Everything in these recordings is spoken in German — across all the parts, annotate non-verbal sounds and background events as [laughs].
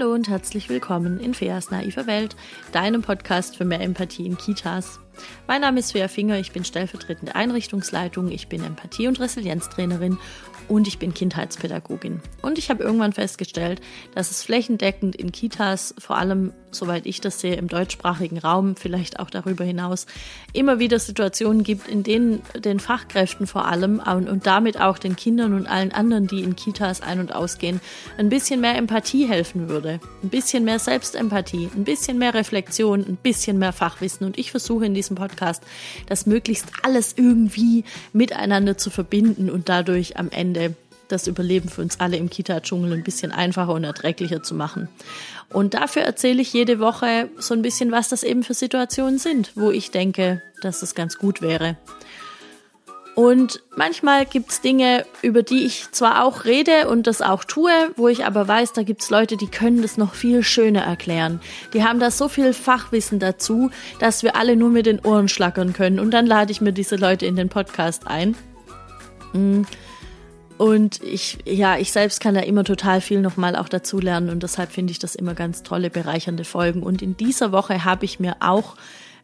Hallo und herzlich willkommen in Feas naiver Welt, deinem Podcast für mehr Empathie in Kitas. Mein Name ist Fea Finger, ich bin stellvertretende Einrichtungsleitung, ich bin Empathie- und Resilienztrainerin und ich bin Kindheitspädagogin. Und ich habe irgendwann festgestellt, dass es flächendeckend in Kitas, vor allem soweit ich das sehe, im deutschsprachigen Raum, vielleicht auch darüber hinaus, immer wieder Situationen gibt, in denen den Fachkräften vor allem und damit auch den Kindern und allen anderen, die in Kitas ein- und ausgehen, ein bisschen mehr Empathie helfen würde. Ein bisschen mehr Selbstempathie, ein bisschen mehr Reflexion, ein bisschen mehr Fachwissen. Und ich versuche in diesem Podcast, das möglichst alles irgendwie miteinander zu verbinden und dadurch am Ende das Überleben für uns alle im Kita-Dschungel ein bisschen einfacher und erträglicher zu machen. Und dafür erzähle ich jede Woche so ein bisschen, was das eben für Situationen sind, wo ich denke, dass es ganz gut wäre. Und manchmal gibt's Dinge, über die ich zwar auch rede und das auch tue, wo ich aber weiß, da gibt's Leute, die können das noch viel schöner erklären. Die haben da so viel Fachwissen dazu, dass wir alle nur mit den Ohren schlackern können. Und dann lade ich mir diese Leute in den Podcast ein. Mm. Und ich, ja, ich selbst kann da immer total viel nochmal auch dazu lernen und deshalb finde ich das immer ganz tolle, bereichernde Folgen. Und in dieser Woche habe ich mir auch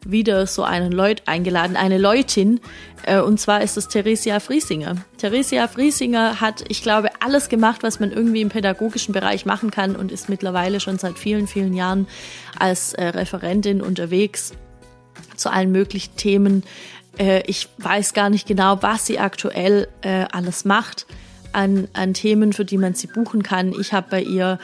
wieder so einen Leut eingeladen, eine Leutin, äh, und zwar ist es Theresia Friesinger. Theresia Friesinger hat, ich glaube, alles gemacht, was man irgendwie im pädagogischen Bereich machen kann und ist mittlerweile schon seit vielen, vielen Jahren als äh, Referentin unterwegs zu allen möglichen Themen. Äh, ich weiß gar nicht genau, was sie aktuell alles macht an, an Themen, für die man sie buchen kann. Ich habe bei ihr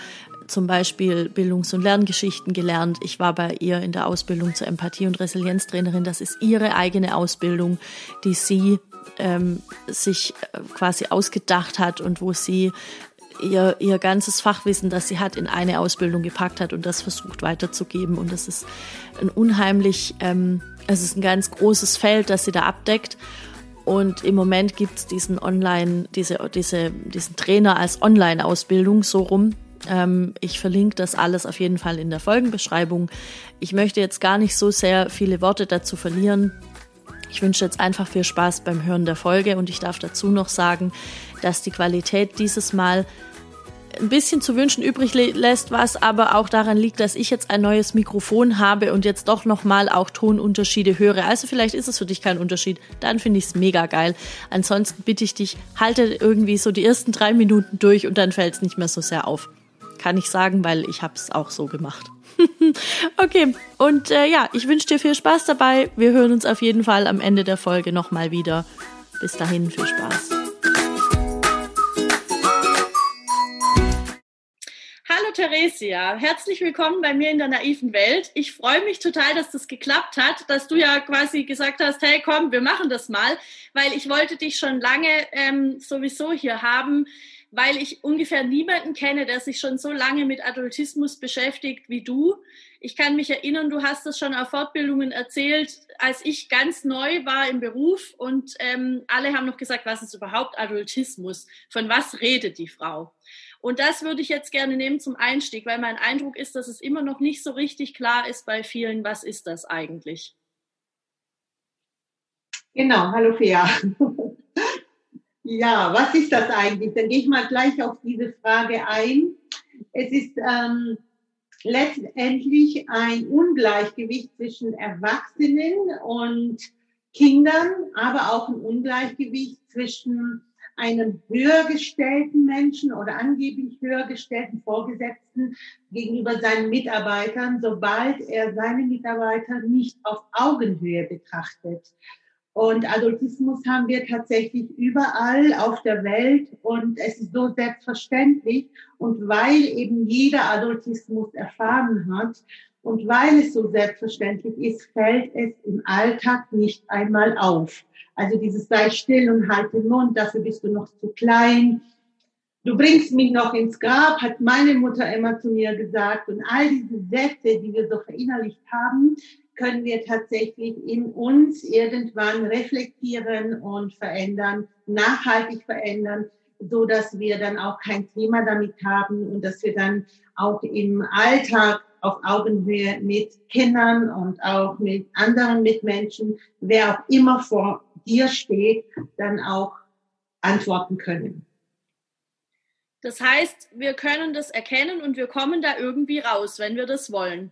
zum Beispiel Bildungs- und Lerngeschichten gelernt. Ich war bei ihr in der Ausbildung zur Empathie- und Resilienztrainerin. Das ist ihre eigene Ausbildung, die sie ähm, sich äh, quasi ausgedacht hat und wo sie ihr, ihr ganzes Fachwissen, das sie hat, in eine Ausbildung gepackt hat und das versucht weiterzugeben. Und das ist ein unheimlich, ähm, ist ein ganz großes Feld, das sie da abdeckt. Und im Moment gibt es diesen Online, diese, diese, diesen Trainer als Online-Ausbildung so rum. Ähm, ich verlinke das alles auf jeden Fall in der Folgenbeschreibung. Ich möchte jetzt gar nicht so sehr viele Worte dazu verlieren. Ich wünsche jetzt einfach viel Spaß beim Hören der Folge und ich darf dazu noch sagen, dass die Qualität dieses Mal ein bisschen zu wünschen übrig lässt, was aber auch daran liegt, dass ich jetzt ein neues Mikrofon habe und jetzt doch nochmal auch Tonunterschiede höre. Also vielleicht ist es für dich kein Unterschied. Dann finde ich es mega geil. Ansonsten bitte ich dich, halte irgendwie so die ersten drei Minuten durch und dann fällt es nicht mehr so sehr auf. Kann ich sagen, weil ich habe es auch so gemacht. [laughs] okay, und äh, ja, ich wünsche dir viel Spaß dabei. Wir hören uns auf jeden Fall am Ende der Folge nochmal wieder. Bis dahin, viel Spaß. Hallo Theresia, herzlich willkommen bei mir in der naiven Welt. Ich freue mich total, dass das geklappt hat, dass du ja quasi gesagt hast, hey komm, wir machen das mal, weil ich wollte dich schon lange ähm, sowieso hier haben, weil ich ungefähr niemanden kenne, der sich schon so lange mit Adultismus beschäftigt wie du. Ich kann mich erinnern, du hast das schon auf Fortbildungen erzählt, als ich ganz neu war im Beruf und ähm, alle haben noch gesagt, was ist überhaupt Adultismus? Von was redet die Frau? Und das würde ich jetzt gerne nehmen zum Einstieg, weil mein Eindruck ist, dass es immer noch nicht so richtig klar ist bei vielen, was ist das eigentlich? Genau, hallo Fea. ja, was ist das eigentlich? Dann gehe ich mal gleich auf diese Frage ein. Es ist ähm, letztendlich ein Ungleichgewicht zwischen Erwachsenen und Kindern, aber auch ein Ungleichgewicht zwischen einem höher gestellten Menschen oder angeblich höher gestellten Vorgesetzten gegenüber seinen Mitarbeitern, sobald er seine Mitarbeiter nicht auf Augenhöhe betrachtet. Und Adultismus haben wir tatsächlich überall auf der Welt und es ist so selbstverständlich. Und weil eben jeder Adultismus erfahren hat und weil es so selbstverständlich ist, fällt es im Alltag nicht einmal auf. Also dieses sei still und halt den Mund, dafür bist du noch zu klein. Du bringst mich noch ins Grab, hat meine Mutter immer zu mir gesagt. Und all diese Sätze, die wir so verinnerlicht haben, können wir tatsächlich in uns irgendwann reflektieren und verändern, nachhaltig verändern, so dass wir dann auch kein Thema damit haben und dass wir dann auch im Alltag auf Augenhöhe mit Kindern und auch mit anderen Mitmenschen, wer auch immer vor dir steht, dann auch antworten können. Das heißt, wir können das erkennen und wir kommen da irgendwie raus, wenn wir das wollen.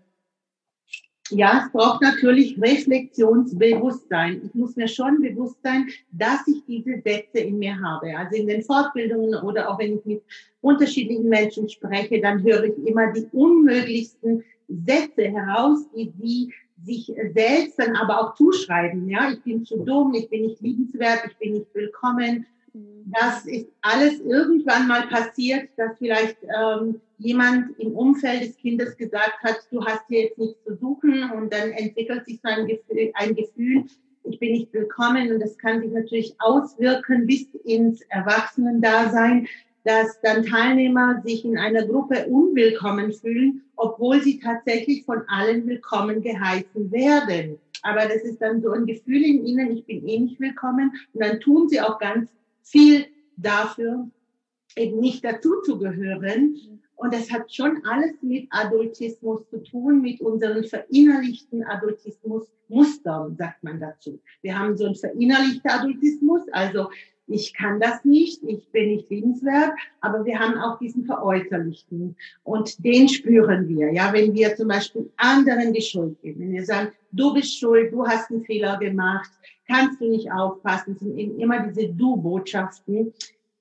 Ja, es braucht natürlich Reflexionsbewusstsein. Ich muss mir schon bewusst sein, dass ich diese Sätze in mir habe. Also in den Fortbildungen oder auch wenn ich mit unterschiedlichen Menschen spreche, dann höre ich immer die unmöglichsten Sätze heraus, die sie sich selbst dann aber auch zuschreiben. Ja, ich bin zu dumm, ich bin nicht liebenswert, ich bin nicht willkommen. Das ist alles irgendwann mal passiert, dass vielleicht ähm, jemand im Umfeld des Kindes gesagt hat, du hast hier jetzt nichts zu suchen und dann entwickelt sich so ein Gefühl, ein Gefühl, ich bin nicht willkommen und das kann sich natürlich auswirken bis ins Erwachsenendasein, dass dann Teilnehmer sich in einer Gruppe unwillkommen fühlen, obwohl sie tatsächlich von allen willkommen geheißen werden. Aber das ist dann so ein Gefühl in ihnen, ich bin eh nicht willkommen und dann tun sie auch ganz viel dafür, eben nicht dazu zu gehören. Und das hat schon alles mit Adultismus zu tun, mit unseren verinnerlichten Adultismus-Mustern, sagt man dazu. Wir haben so einen verinnerlichten Adultismus, also ich kann das nicht, ich bin nicht liebenswert, aber wir haben auch diesen veräußerlichten und den spüren wir. Ja, wenn wir zum Beispiel anderen die Schuld geben, wenn wir sagen, du bist schuld, du hast einen Fehler gemacht, kannst du nicht aufpassen, sind eben immer diese Du-Botschaften,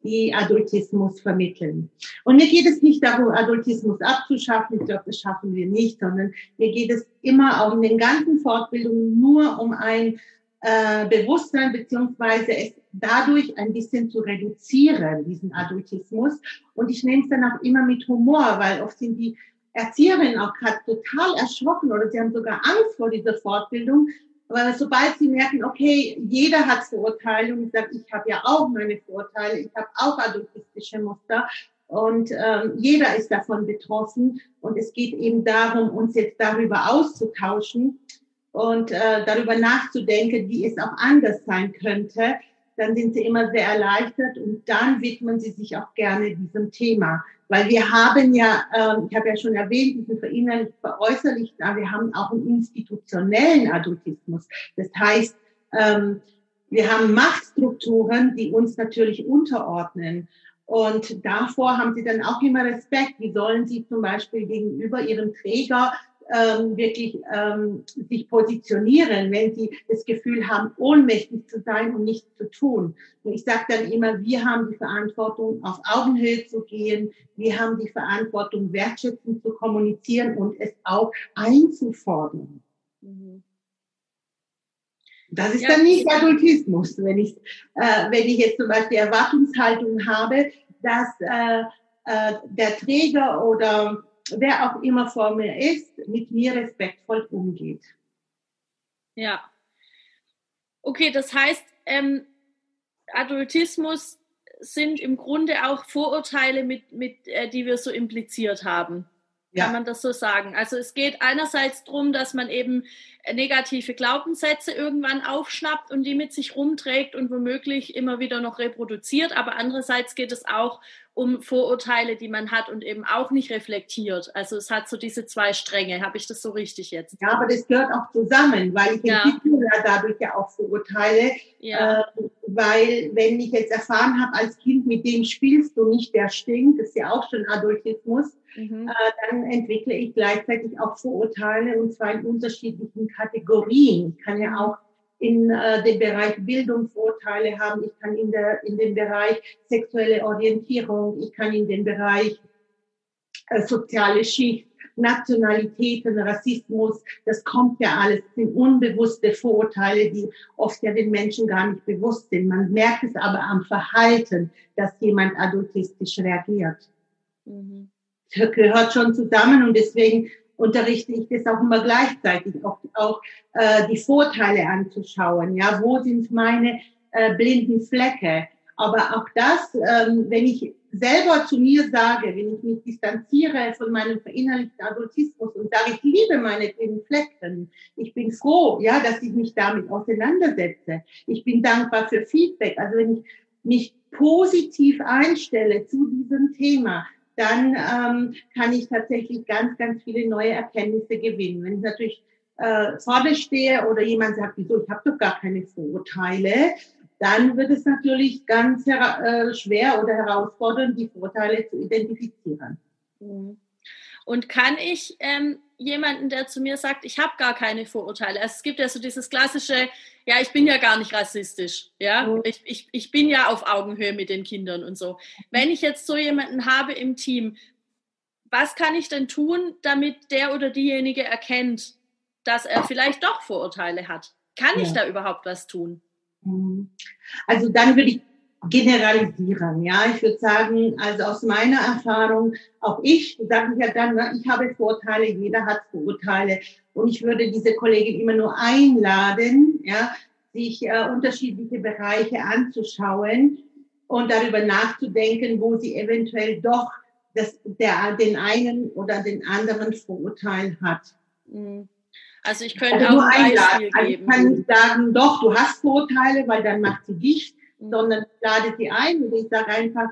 die Adultismus vermitteln. Und mir geht es nicht darum, Adultismus abzuschaffen. Ich glaube, das schaffen wir nicht, sondern mir geht es immer auch in den ganzen Fortbildungen nur um ein äh, Bewusstsein beziehungsweise es dadurch ein bisschen zu reduzieren, diesen Adultismus. Und ich nehme es dann auch immer mit Humor, weil oft sind die Erzieherinnen auch gerade total erschrocken oder sie haben sogar Angst vor dieser Fortbildung, aber sobald sie merken, okay, jeder hat Vorurteile und sage, ich habe ja auch meine Vorurteile, ich habe auch adultistische Muster und ähm, jeder ist davon betroffen. Und es geht eben darum, uns jetzt darüber auszutauschen und äh, darüber nachzudenken, wie es auch anders sein könnte, dann sind sie immer sehr erleichtert und dann widmen sie sich auch gerne diesem Thema. Weil wir haben ja, ähm, ich habe ja schon erwähnt, diesen verinnerlicht veräußerlichten, aber wir haben auch einen institutionellen Adultismus. Das heißt, ähm, wir haben Machtstrukturen, die uns natürlich unterordnen. Und davor haben sie dann auch immer Respekt. Wie sollen sie zum Beispiel gegenüber ihrem Träger ähm, wirklich ähm, sich positionieren, wenn sie das Gefühl haben, ohnmächtig zu sein und nichts zu tun. Und ich sage dann immer, wir haben die Verantwortung, auf Augenhöhe zu gehen. Wir haben die Verantwortung, wertschätzend zu kommunizieren und es auch einzufordern. Mhm. Das ist ja. dann nicht Adultismus, wenn ich, äh, wenn ich jetzt zum Beispiel Erwartungshaltung habe, dass äh, äh, der Träger oder wer auch immer vor mir ist, mit mir respektvoll umgeht. Ja. Okay, das heißt, ähm, Adultismus sind im Grunde auch Vorurteile, mit, mit, äh, die wir so impliziert haben. Ja. Kann man das so sagen? Also es geht einerseits darum, dass man eben negative Glaubenssätze irgendwann aufschnappt und die mit sich rumträgt und womöglich immer wieder noch reproduziert. Aber andererseits geht es auch um Vorurteile, die man hat und eben auch nicht reflektiert. Also es hat so diese zwei Stränge. Habe ich das so richtig jetzt? Ja, aber das gehört auch zusammen, weil ich ja. entwickle ja dadurch ja auch Vorurteile. Ja. Äh, weil wenn ich jetzt erfahren habe als Kind, mit dem spielst du nicht, der stinkt, das ist ja auch schon Adultismus, mhm. äh, dann entwickle ich gleichzeitig auch Vorurteile und zwar in unterschiedlichen Kategorien. Ich kann ja auch in äh, dem Bereich Bildung Vorteile haben, ich kann in, der, in dem Bereich sexuelle Orientierung, ich kann in dem Bereich äh, soziale Schicht, Nationalitäten, Rassismus, das kommt ja alles, das sind unbewusste Vorurteile, die oft ja den Menschen gar nicht bewusst sind. Man merkt es aber am Verhalten, dass jemand adultistisch reagiert. Mhm. Das gehört schon zusammen und deswegen unterrichte ich das auch immer gleichzeitig, auch, auch äh, die Vorteile anzuschauen. Ja, wo sind meine äh, blinden Flecke? Aber auch das, ähm, wenn ich selber zu mir sage, wenn ich mich distanziere von meinem verinnerlichten Adultismus und sage, ich liebe meine blinden Flecken, ich bin froh, ja, dass ich mich damit auseinandersetze. Ich bin dankbar für Feedback. Also wenn ich mich positiv einstelle zu diesem Thema, dann ähm, kann ich tatsächlich ganz, ganz viele neue Erkenntnisse gewinnen. Wenn ich natürlich äh, vorne stehe oder jemand sagt, wieso, ich habe doch gar keine Vorurteile, dann wird es natürlich ganz äh, schwer oder herausfordernd, die Vorteile zu identifizieren. Mhm. Und kann ich ähm, jemanden, der zu mir sagt, ich habe gar keine Vorurteile. Also es gibt ja so dieses klassische, ja, ich bin ja gar nicht rassistisch, ja, mhm. ich, ich, ich bin ja auf Augenhöhe mit den Kindern und so. Wenn ich jetzt so jemanden habe im Team, was kann ich denn tun, damit der oder diejenige erkennt, dass er vielleicht doch Vorurteile hat? Kann ja. ich da überhaupt was tun? Mhm. Also dann würde ich generalisieren. Ja, ich würde sagen, also aus meiner Erfahrung, auch ich, sage ich ja dann, ne, ich habe Vorteile, jeder hat Vorurteile. Und ich würde diese Kollegin immer nur einladen, ja, sich äh, unterschiedliche Bereiche anzuschauen und darüber nachzudenken, wo sie eventuell doch das, der, den einen oder den anderen Vorurteil hat. Mhm. Also ich könnte also auch ein Beispiel also geben. Ich kann nicht sagen, doch, du hast Vorurteile, weil dann macht sie dich sondern lade sie ein und ich sage einfach,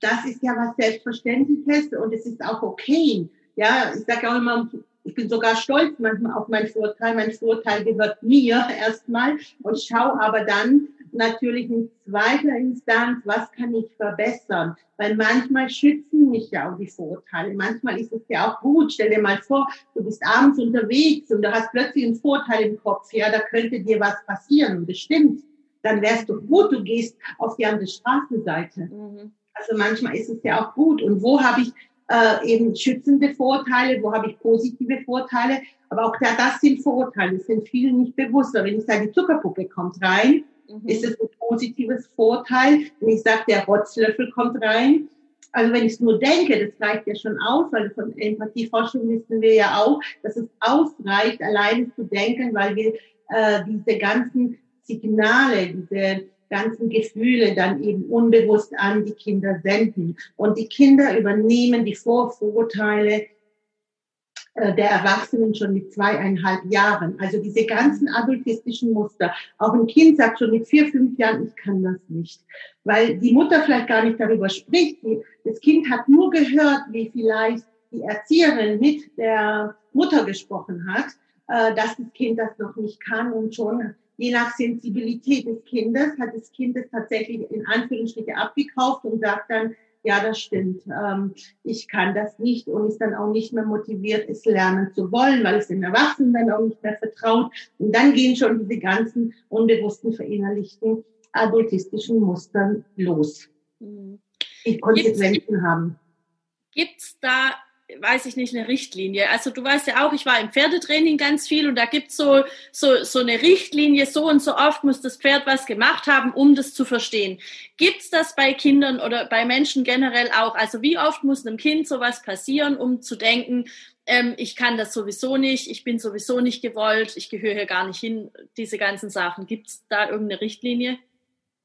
das ist ja was Selbstverständliches und es ist auch okay. Ja, ich sage auch immer, ich bin sogar stolz manchmal auf meinen Vorteil. Mein Vorteil gehört mir erstmal und schaue aber dann natürlich in zweiter Instanz, was kann ich verbessern? Weil manchmal schützen mich ja auch die Vorteile. Manchmal ist es ja auch gut. Stell dir mal vor, du bist abends unterwegs und du hast plötzlich einen Vorteil im Kopf. Ja, da könnte dir was passieren bestimmt dann wärst du gut, du gehst auf die andere Straßenseite. Mhm. Also manchmal ist es ja auch gut. Und wo habe ich äh, eben schützende Vorteile, wo habe ich positive Vorteile? Aber auch da, das sind Vorteile, das sind vielen nicht bewusst. wenn ich sage, die Zuckerpuppe kommt rein, mhm. ist es ein positives Vorteil. Wenn ich sage, der Rotzlöffel kommt rein, also wenn ich es nur denke, das reicht ja schon aus, weil von Empathieforschung wissen wir ja auch, dass es ausreicht, alleine zu denken, weil wir äh, diese ganzen Signale, diese ganzen Gefühle dann eben unbewusst an die Kinder senden. Und die Kinder übernehmen die Vorurteile äh, der Erwachsenen schon mit zweieinhalb Jahren. Also diese ganzen adultistischen Muster. Auch ein Kind sagt schon mit vier, fünf Jahren, ich kann das nicht. Weil die Mutter vielleicht gar nicht darüber spricht. Das Kind hat nur gehört, wie vielleicht die Erzieherin mit der Mutter gesprochen hat, äh, dass das Kind das noch nicht kann und schon je nach Sensibilität des Kindes hat das Kind es tatsächlich in Anführungsstriche abgekauft und sagt dann, ja, das stimmt, ähm, ich kann das nicht und ist dann auch nicht mehr motiviert, es lernen zu wollen, weil es den Erwachsenen dann auch nicht mehr vertraut. Und dann gehen schon diese ganzen unbewussten, verinnerlichten adultistischen Mustern los, mhm. die Konsequenzen Gibt's, haben. Gibt es da weiß ich nicht, eine Richtlinie. Also du weißt ja auch, ich war im Pferdetraining ganz viel und da gibt's so, so, so eine Richtlinie, so und so oft muss das Pferd was gemacht haben, um das zu verstehen. Gibt's das bei Kindern oder bei Menschen generell auch? Also wie oft muss einem Kind sowas passieren, um zu denken, ähm, ich kann das sowieso nicht, ich bin sowieso nicht gewollt, ich gehöre hier gar nicht hin, diese ganzen Sachen. Gibt's da irgendeine Richtlinie?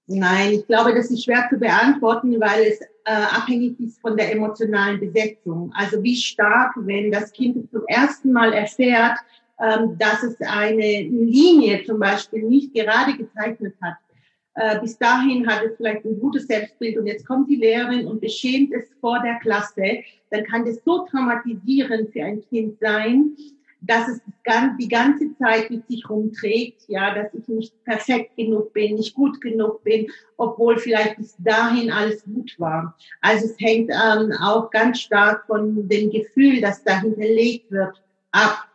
Nein, ich glaube, das ist schwer zu beantworten, weil es äh, abhängig ist von der emotionalen Besetzung. Also wie stark, wenn das Kind zum ersten Mal erfährt, ähm, dass es eine Linie zum Beispiel nicht gerade gezeichnet hat. Äh, bis dahin hat es vielleicht ein gutes Selbstbild und jetzt kommt die Lehrerin und beschämt es vor der Klasse, dann kann das so traumatisierend für ein Kind sein, dass es die ganze Zeit mit sich rumträgt, ja, dass ich nicht perfekt genug bin, nicht gut genug bin, obwohl vielleicht bis dahin alles gut war. Also es hängt ähm, auch ganz stark von dem Gefühl, das da hinterlegt wird, ab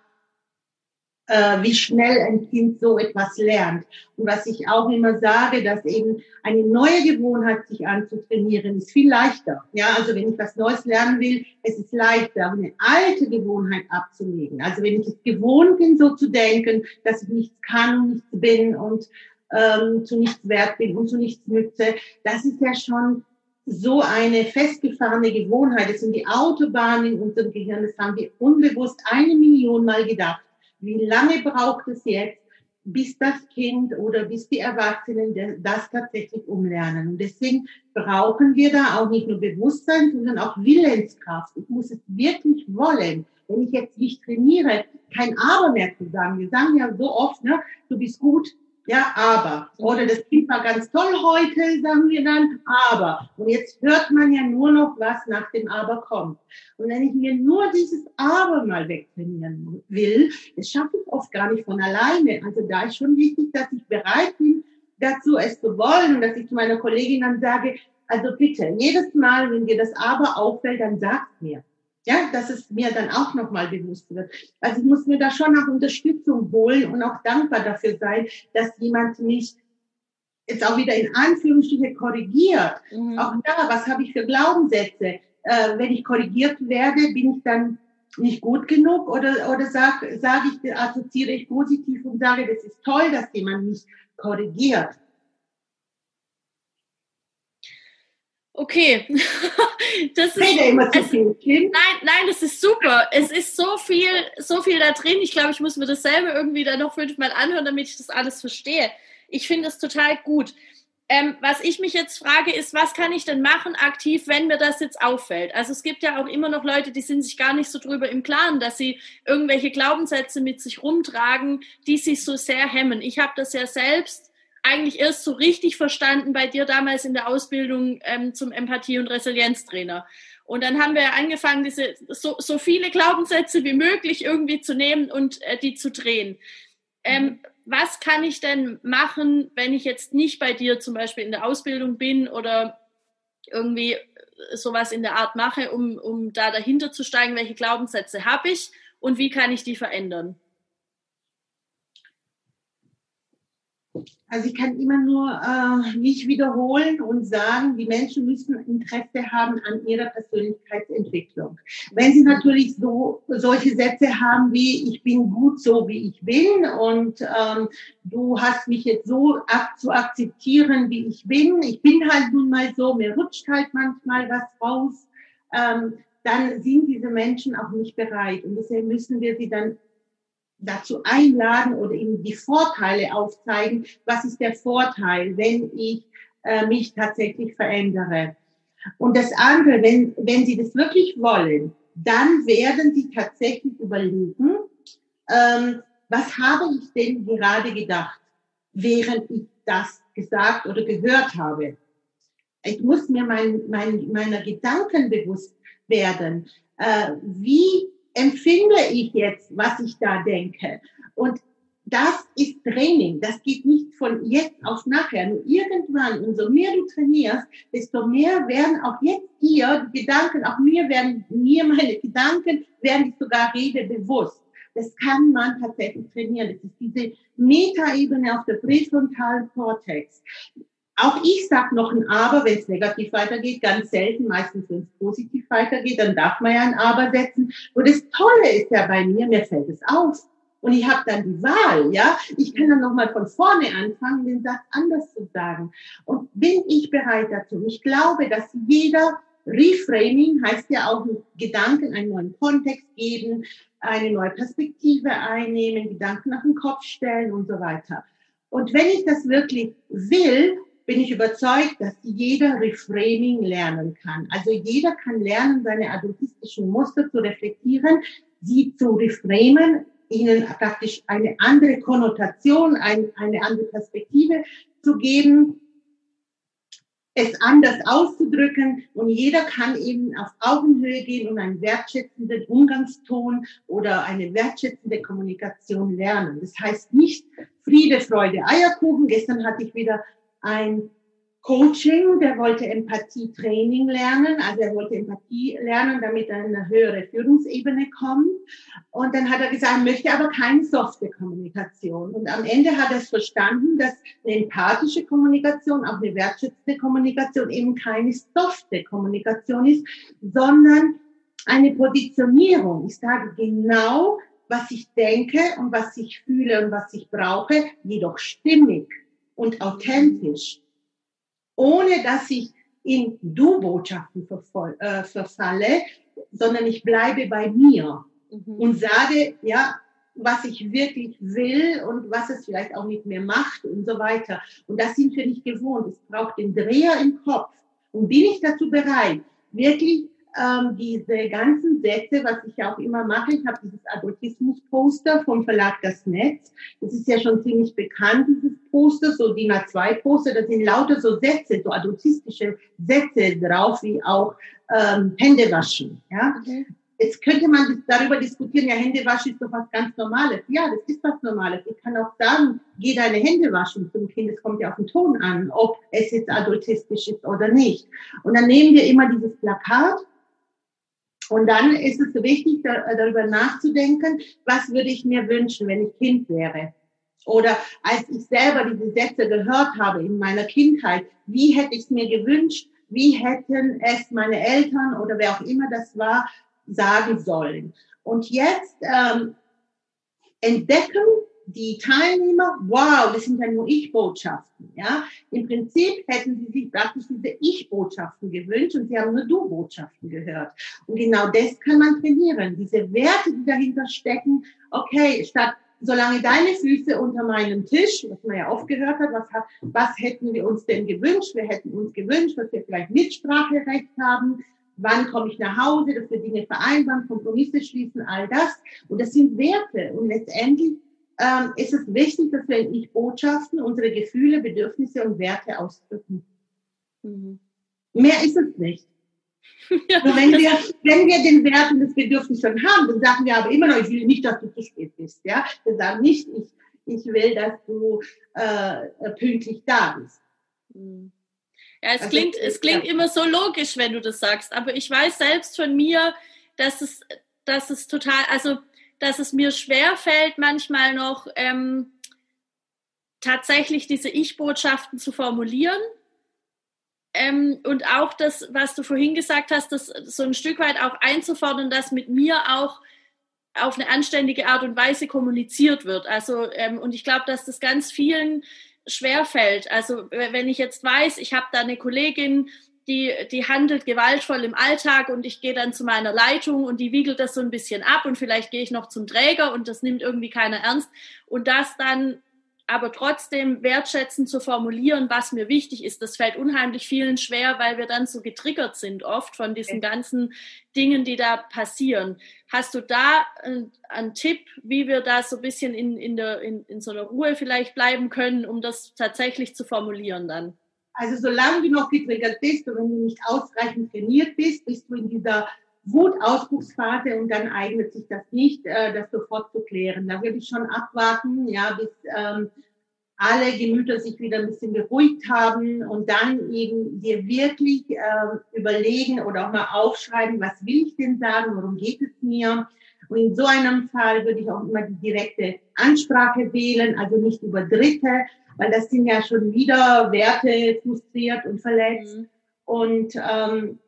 äh, wie schnell ein Kind so etwas lernt. Und was ich auch immer sage, dass eben eine neue Gewohnheit sich anzutrainieren, ist viel leichter. Ja, also wenn ich was Neues lernen will, es ist leichter, eine alte Gewohnheit abzulegen. Also wenn ich es gewohnt bin, so zu denken, dass ich nichts kann, nichts bin und ähm, zu nichts wert bin und zu nichts nütze, das ist ja schon so eine festgefahrene Gewohnheit. Das sind die Autobahnen in unserem Gehirn, das haben wir unbewusst eine Million Mal gedacht. Wie lange braucht es jetzt, bis das Kind oder bis die Erwachsenen das tatsächlich umlernen? Und deswegen brauchen wir da auch nicht nur Bewusstsein, sondern auch Willenskraft. Ich muss es wirklich wollen. Wenn ich jetzt nicht trainiere, kein Aber mehr zu sagen. Wir sagen ja so oft, ne, du bist gut, ja, aber. Oder das Kind war ganz toll heute, sagen wir dann, aber. Und jetzt hört man ja nur noch, was nach dem Aber kommt. Und wenn ich mir nur dieses Aber mal wegtrainieren will, das schaffe ich oft gar nicht von alleine. Also da ist schon wichtig, dass ich bereit bin, dazu, es zu wollen und dass ich zu meiner Kollegin dann sage, also bitte, jedes Mal, wenn dir das Aber auffällt, dann sagt mir. Ja, dass es mir dann auch nochmal bewusst wird. Also ich muss mir da schon auch Unterstützung holen und auch dankbar dafür sein, dass jemand mich jetzt auch wieder in Anführungsstriche korrigiert. Mhm. Auch da, was habe ich für Glaubenssätze? Äh, wenn ich korrigiert werde, bin ich dann nicht gut genug oder, oder sage sag ich, assoziiere ich positiv und sage, das ist toll, dass jemand mich korrigiert. Okay, [laughs] das ist, immer viel, nein, nein, das ist super. Es ist so viel, so viel da drin. Ich glaube, ich muss mir dasselbe irgendwie dann noch fünfmal anhören, damit ich das alles verstehe. Ich finde es total gut. Ähm, was ich mich jetzt frage, ist, was kann ich denn machen aktiv, wenn mir das jetzt auffällt? Also es gibt ja auch immer noch Leute, die sind sich gar nicht so drüber im Klaren, dass sie irgendwelche Glaubenssätze mit sich rumtragen, die sich so sehr hemmen. Ich habe das ja selbst eigentlich erst so richtig verstanden bei dir damals in der Ausbildung ähm, zum Empathie- und Resilienztrainer. Und dann haben wir angefangen, diese so, so viele Glaubenssätze wie möglich irgendwie zu nehmen und äh, die zu drehen. Ähm, mhm. was kann ich denn machen, wenn ich jetzt nicht bei dir zum Beispiel in der Ausbildung bin oder irgendwie sowas in der Art mache, um, um da dahinter zu steigen, welche Glaubenssätze habe ich und wie kann ich die verändern? Also ich kann immer nur äh, mich wiederholen und sagen, die Menschen müssen Interesse haben an ihrer Persönlichkeitsentwicklung. Wenn sie natürlich so solche Sätze haben wie ich bin gut so wie ich bin und ähm, du hast mich jetzt so ak zu akzeptieren wie ich bin, ich bin halt nun mal so, mir rutscht halt manchmal was raus, ähm, dann sind diese Menschen auch nicht bereit und deshalb müssen wir sie dann dazu einladen oder ihnen die Vorteile aufzeigen. Was ist der Vorteil, wenn ich äh, mich tatsächlich verändere? Und das andere, wenn, wenn sie das wirklich wollen, dann werden sie tatsächlich überlegen, ähm, was habe ich denn gerade gedacht, während ich das gesagt oder gehört habe. Ich muss mir mein, mein, meiner Gedanken bewusst werden. Äh, wie empfinde ich jetzt, was ich da denke. Und das ist Training. Das geht nicht von jetzt auf nachher. Nur irgendwann, umso mehr du trainierst, desto mehr werden auch jetzt dir die Gedanken, auch mir werden, mir meine Gedanken, werden sogar rede bewusst. Das kann man tatsächlich trainieren. Das ist diese Metaebene auf der präfrontalen Kortex. Auch ich sage noch ein Aber, wenn es negativ weitergeht, ganz selten, meistens wenn es positiv weitergeht, dann darf man ja ein Aber setzen. Und das Tolle ist ja bei mir, mir fällt es auf. Und ich habe dann die Wahl, ja. Ich kann dann nochmal von vorne anfangen, den Satz anders zu sagen. Und bin ich bereit dazu? Ich glaube, dass jeder Reframing heißt ja auch Gedanken einen neuen Kontext geben, eine neue Perspektive einnehmen, Gedanken nach den Kopf stellen und so weiter. Und wenn ich das wirklich will, bin ich überzeugt, dass jeder Reframing lernen kann. Also jeder kann lernen, seine adultistischen Muster zu reflektieren, sie zu reframen, ihnen praktisch eine andere Konnotation, ein, eine andere Perspektive zu geben, es anders auszudrücken und jeder kann eben auf Augenhöhe gehen und einen wertschätzenden Umgangston oder eine wertschätzende Kommunikation lernen. Das heißt nicht Friede, Freude, Eierkuchen. Gestern hatte ich wieder ein Coaching, der wollte Empathie-Training lernen, also er wollte Empathie lernen, damit er in eine höhere Führungsebene kommt. Und dann hat er gesagt, möchte aber keine softe Kommunikation. Und am Ende hat er es verstanden, dass eine empathische Kommunikation, auch eine wertschätzende Kommunikation eben keine softe Kommunikation ist, sondern eine Positionierung. Ich sage genau, was ich denke und was ich fühle und was ich brauche, jedoch stimmig und authentisch, ohne dass ich in Du-Botschaften äh, verfalle, sondern ich bleibe bei mir mhm. und sage, ja, was ich wirklich will und was es vielleicht auch mit mir macht und so weiter. Und das sind wir nicht gewohnt. Es braucht den Dreher im Kopf. Und bin ich dazu bereit, wirklich ähm, diese ganzen Sätze, was ich auch immer mache. Ich habe dieses Adultismus-Poster vom Verlag Das Netz. Das ist ja schon ziemlich bekannt, dieses Poster, so DIN A2-Poster. Da sind lauter so Sätze, so adultistische Sätze drauf, wie auch ähm, Hände waschen. Ja? Okay. Jetzt könnte man darüber diskutieren, ja, Händewaschen ist doch was ganz Normales. Ja, das ist was Normales. Ich kann auch sagen, geh deine Hände waschen zum Kind. Es kommt ja auf den Ton an, ob es jetzt adultistisch ist oder nicht. Und dann nehmen wir immer dieses Plakat und dann ist es wichtig, darüber nachzudenken, was würde ich mir wünschen, wenn ich Kind wäre. Oder als ich selber diese Sätze gehört habe in meiner Kindheit, wie hätte ich es mir gewünscht, wie hätten es meine Eltern oder wer auch immer das war, sagen sollen. Und jetzt ähm, entdecken die Teilnehmer, wow, das sind ja nur Ich-Botschaften. Ja? Im Prinzip hätten sie sich praktisch diese Ich-Botschaften gewünscht und sie haben nur Du-Botschaften gehört. Und genau das kann man trainieren. Diese Werte, die dahinter stecken, okay, statt solange deine Füße unter meinem Tisch, was man ja oft gehört hat, was, was hätten wir uns denn gewünscht? Wir hätten uns gewünscht, dass wir vielleicht Mitspracherecht haben. Wann komme ich nach Hause, dass wir Dinge vereinbaren, Kompromisse schließen, all das. Und das sind Werte. Und letztendlich ähm, ist es wichtig, dass wir in Ich-Botschaften unsere Gefühle, Bedürfnisse und Werte ausdrücken. Mhm. Mehr ist es nicht. [laughs] Ja, wenn, wir, wenn wir den Wert und das Bedürfnis schon haben, dann sagen wir aber immer noch, ich will nicht, dass du zu spät bist. Ja? Wir sagen nicht, ich, ich will, dass du äh, pünktlich da bist. Mhm. Ja, es also, klingt, es klingt ja. immer so logisch, wenn du das sagst, aber ich weiß selbst von mir, dass es, dass es total, also dass es mir schwer fällt, manchmal noch ähm, tatsächlich diese Ich-Botschaften zu formulieren. Ähm, und auch das, was du vorhin gesagt hast, das so ein Stück weit auch einzufordern, dass mit mir auch auf eine anständige Art und Weise kommuniziert wird. Also, ähm, und ich glaube, dass das ganz vielen schwerfällt. Also, wenn ich jetzt weiß, ich habe da eine Kollegin, die, die handelt gewaltvoll im Alltag und ich gehe dann zu meiner Leitung und die wiegelt das so ein bisschen ab und vielleicht gehe ich noch zum Träger und das nimmt irgendwie keiner ernst. Und das dann aber trotzdem wertschätzend zu formulieren, was mir wichtig ist, das fällt unheimlich vielen schwer, weil wir dann so getriggert sind oft von diesen ganzen Dingen, die da passieren. Hast du da einen, einen Tipp, wie wir da so ein bisschen in, in, der, in, in so einer Ruhe vielleicht bleiben können, um das tatsächlich zu formulieren dann? Also solange du noch getriggert bist und wenn du nicht ausreichend trainiert bist, bist du in dieser Wutausbruchsphase und dann eignet sich das nicht, äh, das sofort zu klären. Da würde ich schon abwarten, ja, bis ähm, alle Gemüter sich wieder ein bisschen beruhigt haben und dann eben dir wirklich äh, überlegen oder auch mal aufschreiben, was will ich denn sagen, worum geht es mir. Und in so einem Fall würde ich auch immer die direkte Ansprache wählen, also nicht über Dritte, weil das sind ja schon wieder Werte frustriert und verletzt. Mhm. Und ähm,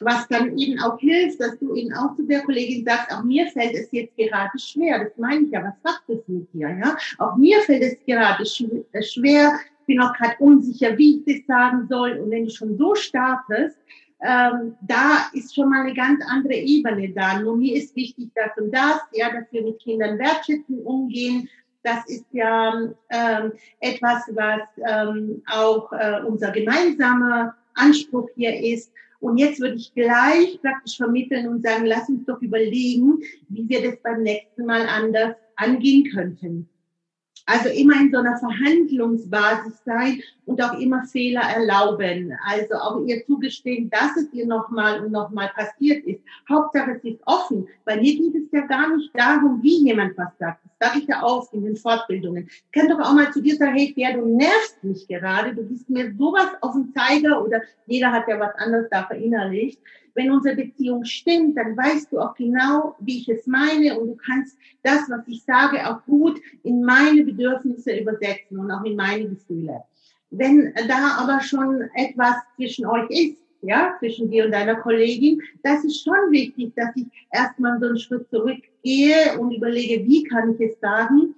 was dann eben auch hilft, dass du eben auch zu der Kollegin sagst, auch mir fällt es jetzt gerade schwer. Das meine ich ja, was macht das mit dir? Ja? Auch mir fällt es gerade äh, schwer, bin auch gerade unsicher, wie ich das sagen soll. Und wenn du schon so startest, ähm, da ist schon mal eine ganz andere Ebene da. Nur mir ist wichtig das und das, ja, dass wir mit Kindern wertschätzen umgehen, das ist ja ähm, etwas, was ähm, auch äh, unser gemeinsamer Anspruch hier ist. Und jetzt würde ich gleich praktisch vermitteln und sagen, lass uns doch überlegen, wie wir das beim nächsten Mal anders angehen könnten. Also immer in so einer Verhandlungsbasis sein und auch immer Fehler erlauben. Also auch ihr zugestehen, dass es ihr nochmal und nochmal passiert ist. Hauptsache es ist offen, weil hier geht es ja gar nicht darum, wie jemand was sagt. Das sage ich ja oft in den Fortbildungen. Ich kann doch auch mal zu dir sagen, hey, der, du nervst mich gerade, du bist mir sowas auf den Zeiger oder jeder hat ja was anderes da verinnerlicht wenn unsere Beziehung stimmt, dann weißt du auch genau, wie ich es meine und du kannst das, was ich sage, auch gut in meine Bedürfnisse übersetzen und auch in meine Gefühle. Wenn da aber schon etwas zwischen euch ist, ja, zwischen dir und deiner Kollegin, das ist schon wichtig, dass ich erstmal so einen Schritt zurückgehe und überlege, wie kann ich es sagen,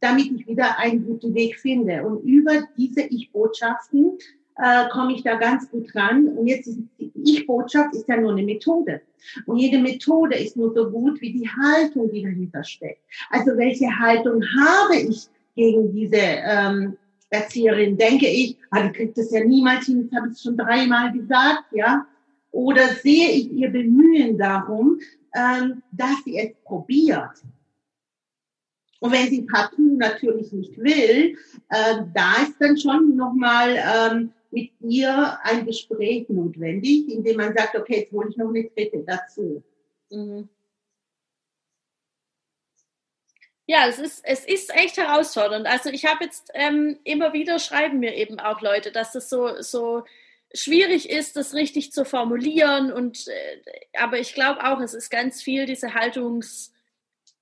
damit ich wieder einen guten Weg finde. Und über diese Ich-Botschaften äh, komme ich da ganz gut ran. Und jetzt ist die Ich-Botschaft ist ja nur eine Methode. Und jede Methode ist nur so gut wie die Haltung, die dahinter steckt. Also welche Haltung habe ich gegen diese ähm, Erzieherin? Denke ich, ah, die kriegt das ja niemals hin, das habe ich schon dreimal gesagt, ja. Oder sehe ich ihr Bemühen darum, ähm, dass sie es probiert? Und wenn sie partout natürlich nicht will, äh, da ist dann schon nochmal ähm, mit ihr ein Gespräch notwendig, indem man sagt, okay, jetzt hole ich noch eine dritte dazu. Mhm. Ja, es ist, es ist echt herausfordernd. Also ich habe jetzt ähm, immer wieder schreiben mir eben auch Leute, dass das so, so schwierig ist, das richtig zu formulieren. Und äh, aber ich glaube auch, es ist ganz viel diese Haltungs,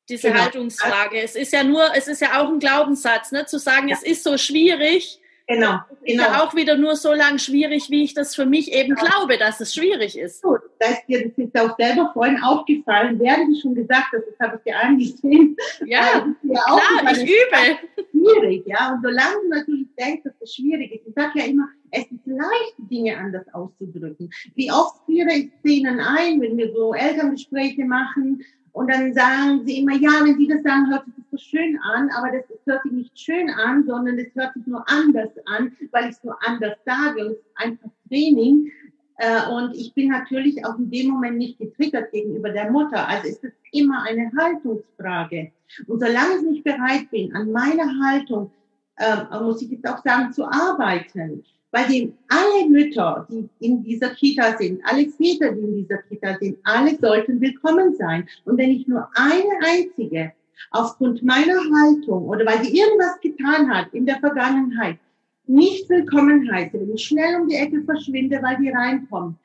diese genau. Haltungsfrage. Es ist ja nur, es ist ja auch ein Glaubenssatz, ne, zu sagen, ja. es ist so schwierig. Genau. Ist genau. ja auch wieder nur so lang schwierig, wie ich das für mich eben genau. glaube, dass es schwierig ist. Gut, da ist dir das ist auch selber vorhin aufgefallen, während du schon gesagt das habe ich dir angesehen. Ja, [laughs] ja klar, ich übe. Schwierig, ja. Und solange du natürlich denkst, dass es schwierig ist, ich sage ja immer, es ist leicht, Dinge anders auszudrücken. Wie oft führe ich Szenen ein, wenn wir so Elterngespräche machen und dann sagen sie immer, ja, wenn sie das sagen, hört sich das so schön an, aber das hört sich nicht schön an, sondern es hört sich nur anders an, weil ich es nur anders sage. Und es ist einfach Training. Äh, und ich bin natürlich auch in dem Moment nicht getriggert gegenüber der Mutter. Also ist es immer eine Haltungsfrage. Und solange ich nicht bereit bin, an meiner Haltung, äh, muss ich jetzt auch sagen, zu arbeiten, weil die, alle Mütter, die in dieser Kita sind, alle Väter, die in dieser Kita sind, alle sollten willkommen sein. Und wenn ich nur eine einzige aufgrund meiner Haltung oder weil die irgendwas getan hat in der Vergangenheit, nicht willkommen heiße, wenn ich schnell um die Ecke verschwinde, weil die reinkommt,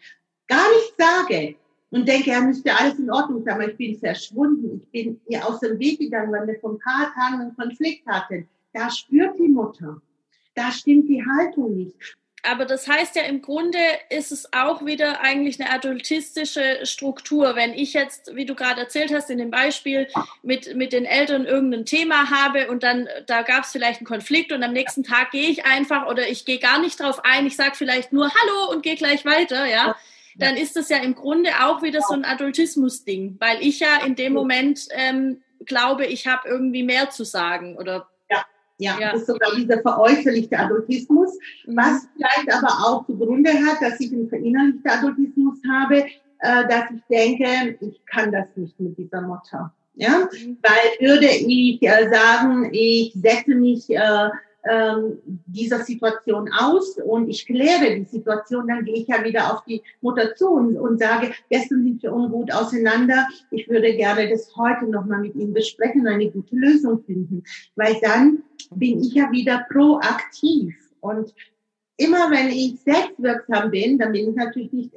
gar nicht sage und denke, er müsste alles in Ordnung sein, aber ich bin verschwunden, ich bin ihr aus dem Weg gegangen, weil wir vor ein paar Tagen einen Konflikt hatten, da spürt die Mutter, da stimmt die Haltung nicht. Aber das heißt ja im Grunde ist es auch wieder eigentlich eine adultistische Struktur. Wenn ich jetzt, wie du gerade erzählt hast, in dem Beispiel mit, mit den Eltern irgendein Thema habe und dann da gab es vielleicht einen Konflikt und am nächsten Tag gehe ich einfach oder ich gehe gar nicht drauf ein, ich sage vielleicht nur Hallo und gehe gleich weiter, ja, dann ist das ja im Grunde auch wieder so ein Adultismus-Ding, weil ich ja in dem Moment ähm, glaube, ich habe irgendwie mehr zu sagen oder ja, ja, das ist sogar dieser veräußerlichte Adultismus, mhm. was vielleicht aber auch zugrunde hat, dass ich einen verinnerlichten Adultismus habe, äh, dass ich denke, ich kann das nicht mit dieser Mutter. Ja, mhm. weil würde ich äh, sagen, ich setze mich äh, ähm, dieser Situation aus und ich kläre die Situation, dann gehe ich ja wieder auf die Mutter zu und, und sage, gestern sind wir ungut auseinander. Ich würde gerne das heute nochmal mit Ihnen besprechen, eine gute Lösung finden, weil dann bin ich ja wieder proaktiv und immer wenn ich selbstwirksam bin, dann bin ich natürlich nicht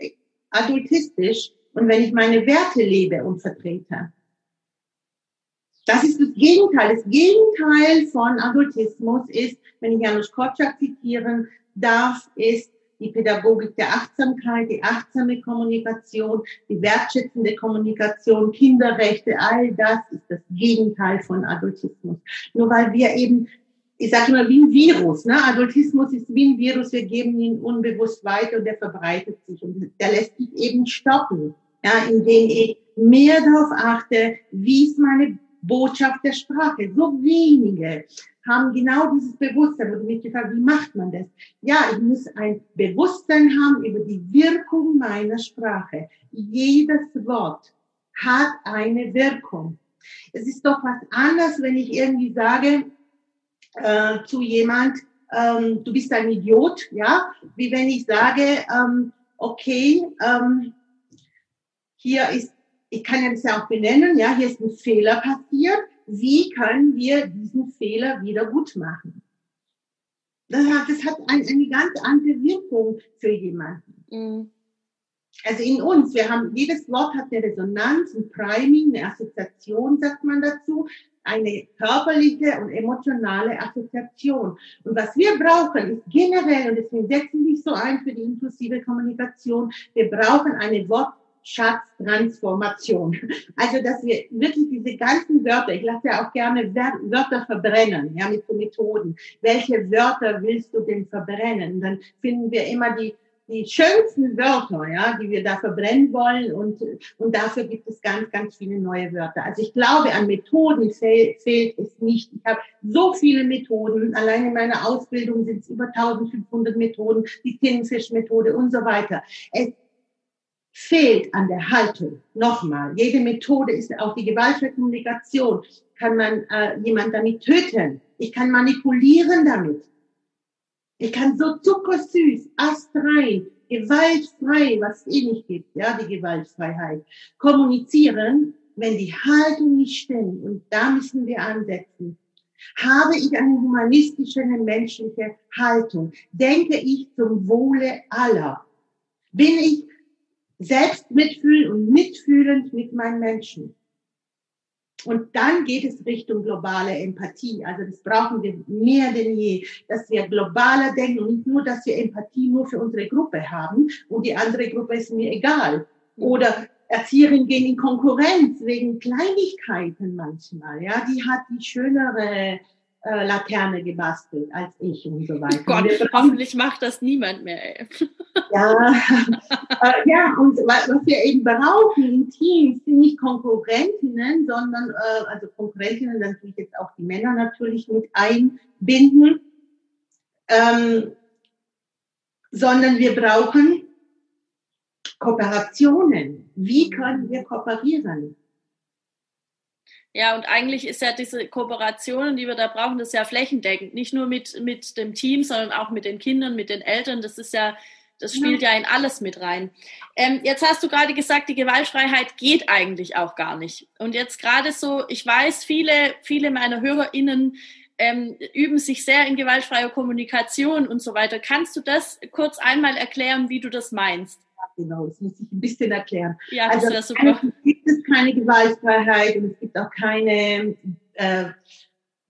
adultistisch und wenn ich meine Werte lebe und vertrete. Das ist das Gegenteil. Das Gegenteil von Adultismus ist, wenn ich Janusz Korczak zitieren darf, ist die Pädagogik der Achtsamkeit, die achtsame Kommunikation, die wertschätzende Kommunikation, Kinderrechte, all das ist das Gegenteil von Adultismus. Nur weil wir eben, ich sage immer, wie ein Virus, ne? Adultismus ist wie ein Virus, wir geben ihn unbewusst weiter und der verbreitet sich und der lässt sich eben stoppen, ja, indem ich mehr darauf achte, wie ist meine Botschaft der Sprache. So wenige haben genau dieses Bewusstsein. Und mich gefragt, wie macht man das? Ja, ich muss ein Bewusstsein haben über die Wirkung meiner Sprache. Jedes Wort hat eine Wirkung. Es ist doch was anderes, wenn ich irgendwie sage äh, zu jemand, ähm, du bist ein Idiot, ja, wie wenn ich sage, ähm, okay, ähm, hier ist ich kann ja das ja auch benennen, ja, hier ist ein Fehler passiert. Wie können wir diesen Fehler wieder gut machen? Das hat, das hat ein, eine ganz andere Wirkung für jemanden. Mhm. Also in uns, wir haben, jedes Wort hat eine Resonanz, ein Priming, eine Assoziation, sagt man dazu, eine körperliche und emotionale Assoziation. Und was wir brauchen, ist generell, und deswegen setzen wir so ein für die inklusive Kommunikation, wir brauchen eine Wort Schatztransformation. Also, dass wir wirklich diese ganzen Wörter, ich lasse ja auch gerne Wörter verbrennen, ja, mit so Methoden. Welche Wörter willst du denn verbrennen? Dann finden wir immer die, die schönsten Wörter, ja, die wir da verbrennen wollen und, und dafür gibt es ganz, ganz viele neue Wörter. Also ich glaube, an Methoden fehlt, es nicht. Ich habe so viele Methoden. Allein in meiner Ausbildung sind es über 1500 Methoden, die Tintenfisch-Methode und so weiter. Es fehlt an der Haltung. Nochmal, jede Methode ist auch die gewaltfreie Kommunikation. Kann man äh, jemand damit töten? Ich kann manipulieren damit. Ich kann so zuckersüß, astrein, gewaltfrei, was es eh nicht gibt, ja, die Gewaltfreiheit, kommunizieren, wenn die Haltung nicht stimmt, und da müssen wir ansetzen, habe ich eine humanistische, eine menschliche Haltung? Denke ich zum Wohle aller? Bin ich selbst mitfühlend und mitfühlend mit meinen Menschen? Und dann geht es Richtung globale Empathie. Also das brauchen wir mehr denn je, dass wir globaler denken und nicht nur, dass wir Empathie nur für unsere Gruppe haben und die andere Gruppe ist mir egal. Oder Erzieherinnen gehen in Konkurrenz wegen Kleinigkeiten manchmal. Ja, die hat die schönere äh, Laterne gebastelt als ich und so weiter. Gott, hoffentlich macht das niemand mehr. Ey. [laughs] Ja, äh, ja, und was, was wir eben brauchen in Teams sind nicht Konkurrentinnen, sondern äh, also Konkurrentinnen, dann tue ich jetzt auch die Männer natürlich mit einbinden, ähm, sondern wir brauchen Kooperationen. Wie können wir kooperieren? Ja, und eigentlich ist ja diese Kooperation, die wir da brauchen, das ist ja flächendeckend. Nicht nur mit, mit dem Team, sondern auch mit den Kindern, mit den Eltern. Das ist ja, das spielt ja, ja in alles mit rein. Ähm, jetzt hast du gerade gesagt, die Gewaltfreiheit geht eigentlich auch gar nicht. Und jetzt gerade so, ich weiß, viele, viele meiner HörerInnen ähm, üben sich sehr in gewaltfreier Kommunikation und so weiter. Kannst du das kurz einmal erklären, wie du das meinst? genau, das muss ich ein bisschen erklären. Ja, das also, ist super. Gibt es keine Gewaltfreiheit und es gibt auch keine äh,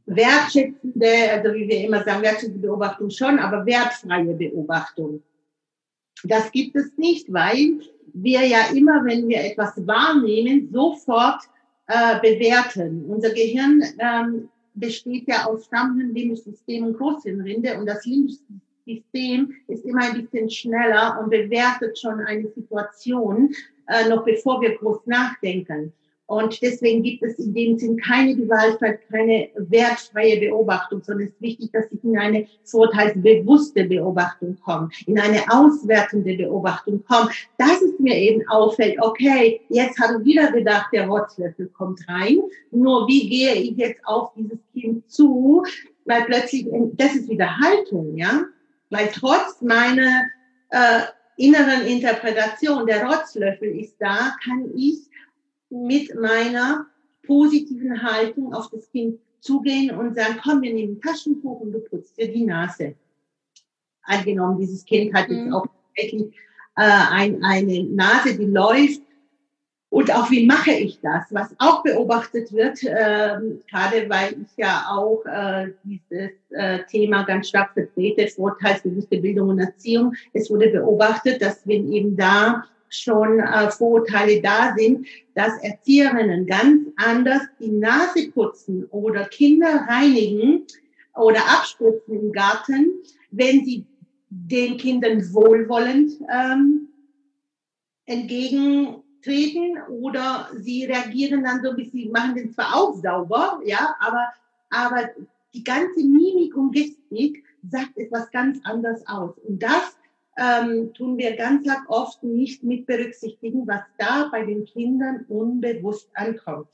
wertschätzende, also wie wir immer sagen, wertschätzende Beobachtung schon, aber wertfreie Beobachtung. Das gibt es nicht, weil wir ja immer, wenn wir etwas wahrnehmen, sofort äh, bewerten. Unser Gehirn ähm, besteht ja aus Stammhirn, System und Großhirnrinde und das Limbensystem System ist immer ein bisschen schneller und bewertet schon eine Situation, äh, noch bevor wir groß nachdenken. Und deswegen gibt es in dem Sinn keine Gewaltfreiheit, keine wertfreie Beobachtung, sondern es ist wichtig, dass ich in eine vorteilsbewusste Beobachtung komme, in eine auswertende Beobachtung komme, dass es mir eben auffällt, okay, jetzt habe ich wieder gedacht, der Rotzlöffel kommt rein, nur wie gehe ich jetzt auf dieses Kind zu, weil plötzlich, das ist wieder Haltung, ja, weil trotz meiner äh, inneren Interpretation, der Rotzlöffel ist da, kann ich mit meiner positiven Haltung auf das Kind zugehen und sagen, komm, wir nehmen Taschentuch und du putzt dir die Nase. Angenommen, dieses Kind hat jetzt mhm. auch tatsächlich äh, ein, eine Nase, die läuft und auch wie mache ich das? Was auch beobachtet wird, äh, gerade weil ich ja auch äh, dieses äh, Thema ganz stark vertrete, vorteilsbewusste Bildung und Erziehung. Es wurde beobachtet, dass wenn eben da schon äh, Vorurteile da sind, dass Erzieherinnen ganz anders die Nase putzen oder Kinder reinigen oder abspritzen im Garten, wenn sie den Kindern wohlwollend ähm, entgegen treten oder sie reagieren dann so ein bisschen, machen den zwar auch sauber, ja, aber, aber die ganze Mimik und Gestik sagt etwas ganz anderes aus. Und das ähm, tun wir ganz oft nicht mit berücksichtigen, was da bei den Kindern unbewusst ankommt.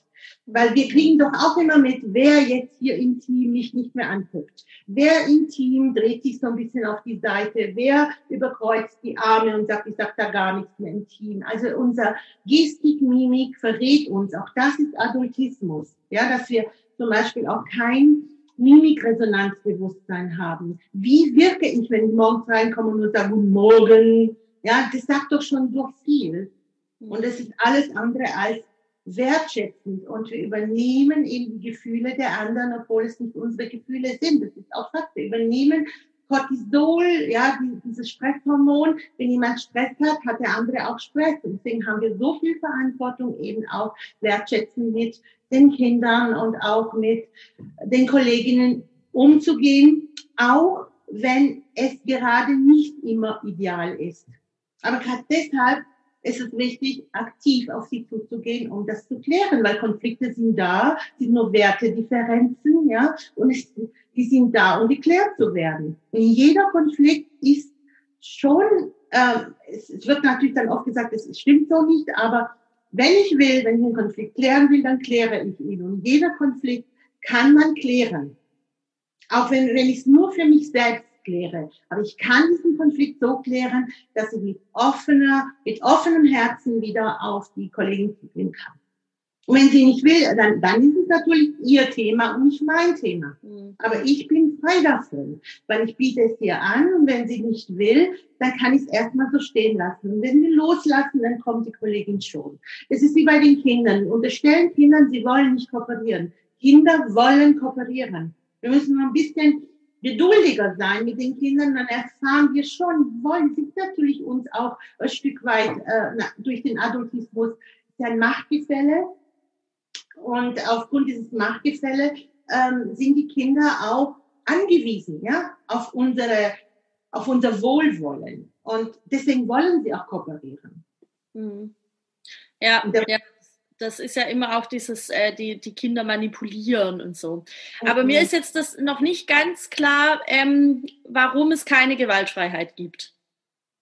Weil wir kriegen doch auch immer mit, wer jetzt hier im Team mich nicht mehr anguckt. Wer im Team dreht sich so ein bisschen auf die Seite. Wer überkreuzt die Arme und sagt, ich sag da gar nichts mehr im Team. Also unser Gestik, Mimik verrät uns. Auch das ist Adultismus. Ja, dass wir zum Beispiel auch kein Mimikresonanzbewusstsein haben. Wie wirke ich, wenn ich morgens reinkomme und nur sage, Guten Morgen? Ja, das sagt doch schon so viel. Und es ist alles andere als wertschätzend und wir übernehmen eben die Gefühle der anderen, obwohl es nicht unsere Gefühle sind. Das ist auch Fakt. Wir übernehmen Cortisol, ja, dieses Stresshormon. Wenn jemand Stress hat, hat der andere auch Stress. Und deswegen haben wir so viel Verantwortung, eben auch wertschätzend mit den Kindern und auch mit den Kolleginnen umzugehen, auch wenn es gerade nicht immer ideal ist. Aber gerade deshalb ist es wichtig, aktiv auf sie zuzugehen, um das zu klären, weil Konflikte sind da, sind nur Wertedifferenzen, ja, und es, die sind da, um geklärt zu werden. Und jeder Konflikt ist schon, äh, es, es wird natürlich dann oft gesagt, es stimmt so nicht, aber wenn ich will, wenn ich einen Konflikt klären will, dann kläre ich ihn. Und jeder Konflikt kann man klären. Auch wenn, wenn ich es nur für mich selbst kläre. Aber ich kann diesen Konflikt so klären, dass ich mit offener, mit offenem Herzen wieder auf die Kollegin zugehen kann. Und wenn sie nicht will, dann, dann ist es natürlich ihr Thema und nicht mein Thema. Mhm. Aber ich bin frei davon, weil ich biete es ihr an und wenn sie nicht will, dann kann ich es erstmal so stehen lassen. Und wenn wir loslassen, dann kommt die Kollegin schon. Es ist wie bei den Kindern. Unterstellen Kindern, sie wollen nicht kooperieren. Kinder wollen kooperieren. Wir müssen nur ein bisschen geduldiger sein mit den Kindern, dann erfahren wir schon, wollen sie natürlich uns auch ein Stück weit äh, durch den Adultismus ist ja ein Machtgefälle und aufgrund dieses Machtgefälle ähm, sind die Kinder auch angewiesen, ja, auf unsere, auf unser Wohlwollen. Und deswegen wollen sie auch kooperieren. Mhm. Ja, ja, das ist ja immer auch dieses, äh, die, die Kinder manipulieren und so. Aber mhm. mir ist jetzt das noch nicht ganz klar, ähm, warum es keine Gewaltfreiheit gibt.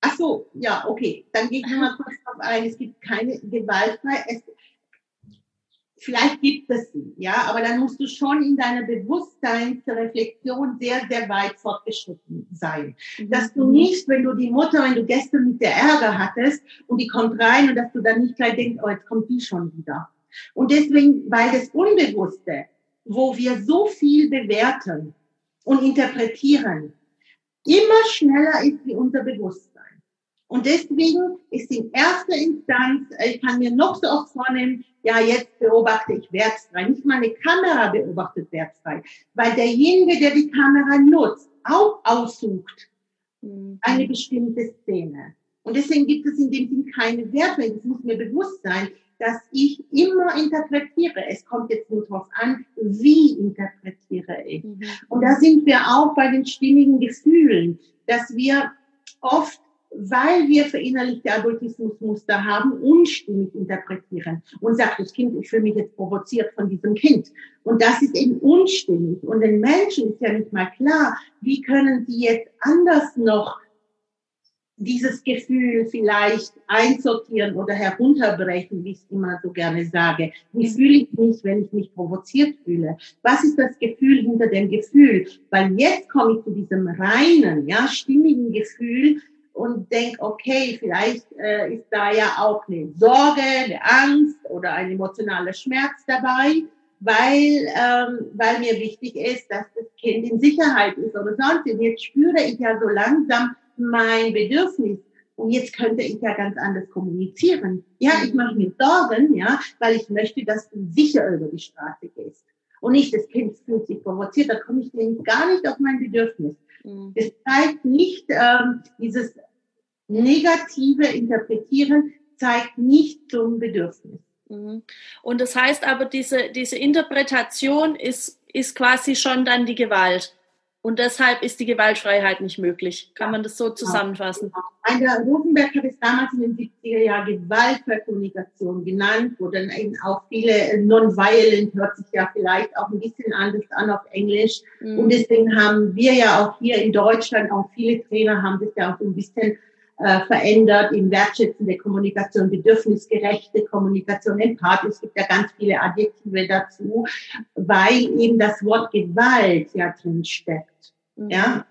Ach so, ja, okay. Dann gehe ich [laughs] nochmal kurz darauf ein. Es gibt keine Gewaltfreiheit. Es, vielleicht gibt es sie, ja, aber dann musst du schon in deiner Bewusstseinsreflexion sehr, sehr weit fortgeschritten sein. Mhm. Dass du nicht, wenn du die Mutter, wenn du gestern mit der Ärger hattest und die kommt rein und dass du dann nicht gleich denkst, oh, jetzt kommt die schon wieder. Und deswegen, weil das Unbewusste, wo wir so viel bewerten und interpretieren, immer schneller ist wie unser Bewusstsein. Und deswegen ist in erster Instanz, ich kann mir noch so oft vornehmen, ja, jetzt beobachte ich wertfrei. Nicht mal eine Kamera beobachtet wertfrei, weil derjenige, der die Kamera nutzt, auch aussucht mhm. eine bestimmte Szene. Und deswegen gibt es in dem Sinn keine Werte. Es muss mir bewusst sein, dass ich immer interpretiere. Es kommt jetzt nur darauf an, wie interpretiere ich. Mhm. Und da sind wir auch bei den stimmigen Gefühlen, dass wir oft weil wir verinnerlichte Adultismusmuster haben, unstimmig interpretieren und sagt das Kind, ich fühle mich jetzt provoziert von diesem Kind. Und das ist eben unstimmig. Und den Menschen ist ja nicht mal klar, wie können sie jetzt anders noch dieses Gefühl vielleicht einsortieren oder herunterbrechen, wie ich es immer so gerne sage. Wie fühle ich mich, wenn ich mich provoziert fühle? Was ist das Gefühl hinter dem Gefühl? Weil jetzt komme ich zu diesem reinen, ja, stimmigen Gefühl, und denke, okay, vielleicht äh, ist da ja auch eine Sorge, eine Angst oder ein emotionaler Schmerz dabei, weil, ähm, weil mir wichtig ist, dass das Kind in Sicherheit ist oder sonst. Und jetzt spüre ich ja so langsam mein Bedürfnis. Und jetzt könnte ich ja ganz anders kommunizieren. Ja, ich mache mir Sorgen, ja, weil ich möchte, dass du sicher über die Straße gehst. Und nicht, das Kind fühlt sich provoziert, da komme ich gar nicht auf mein Bedürfnis. Mhm. Es zeigt nicht ähm, dieses negative Interpretieren, zeigt nicht zum Bedürfnis. Mhm. Und das heißt aber, diese, diese Interpretation ist, ist quasi schon dann die Gewalt. Und deshalb ist die Gewaltfreiheit nicht möglich. Kann man das so zusammenfassen? Genau. Rosenberg hat es damals in den 70er Jahren Gewaltkommunikation genannt, wo dann eben auch viele non-violent hört sich ja vielleicht auch ein bisschen anders an auf Englisch. Mhm. Und deswegen haben wir ja auch hier in Deutschland, auch viele Trainer haben das ja auch ein bisschen äh, verändert in wertschätzende Kommunikation, bedürfnisgerechte Kommunikation, empathisch. Es gibt ja ganz viele Adjektive dazu, weil eben das Wort Gewalt ja drin steckt. Mhm. Ja,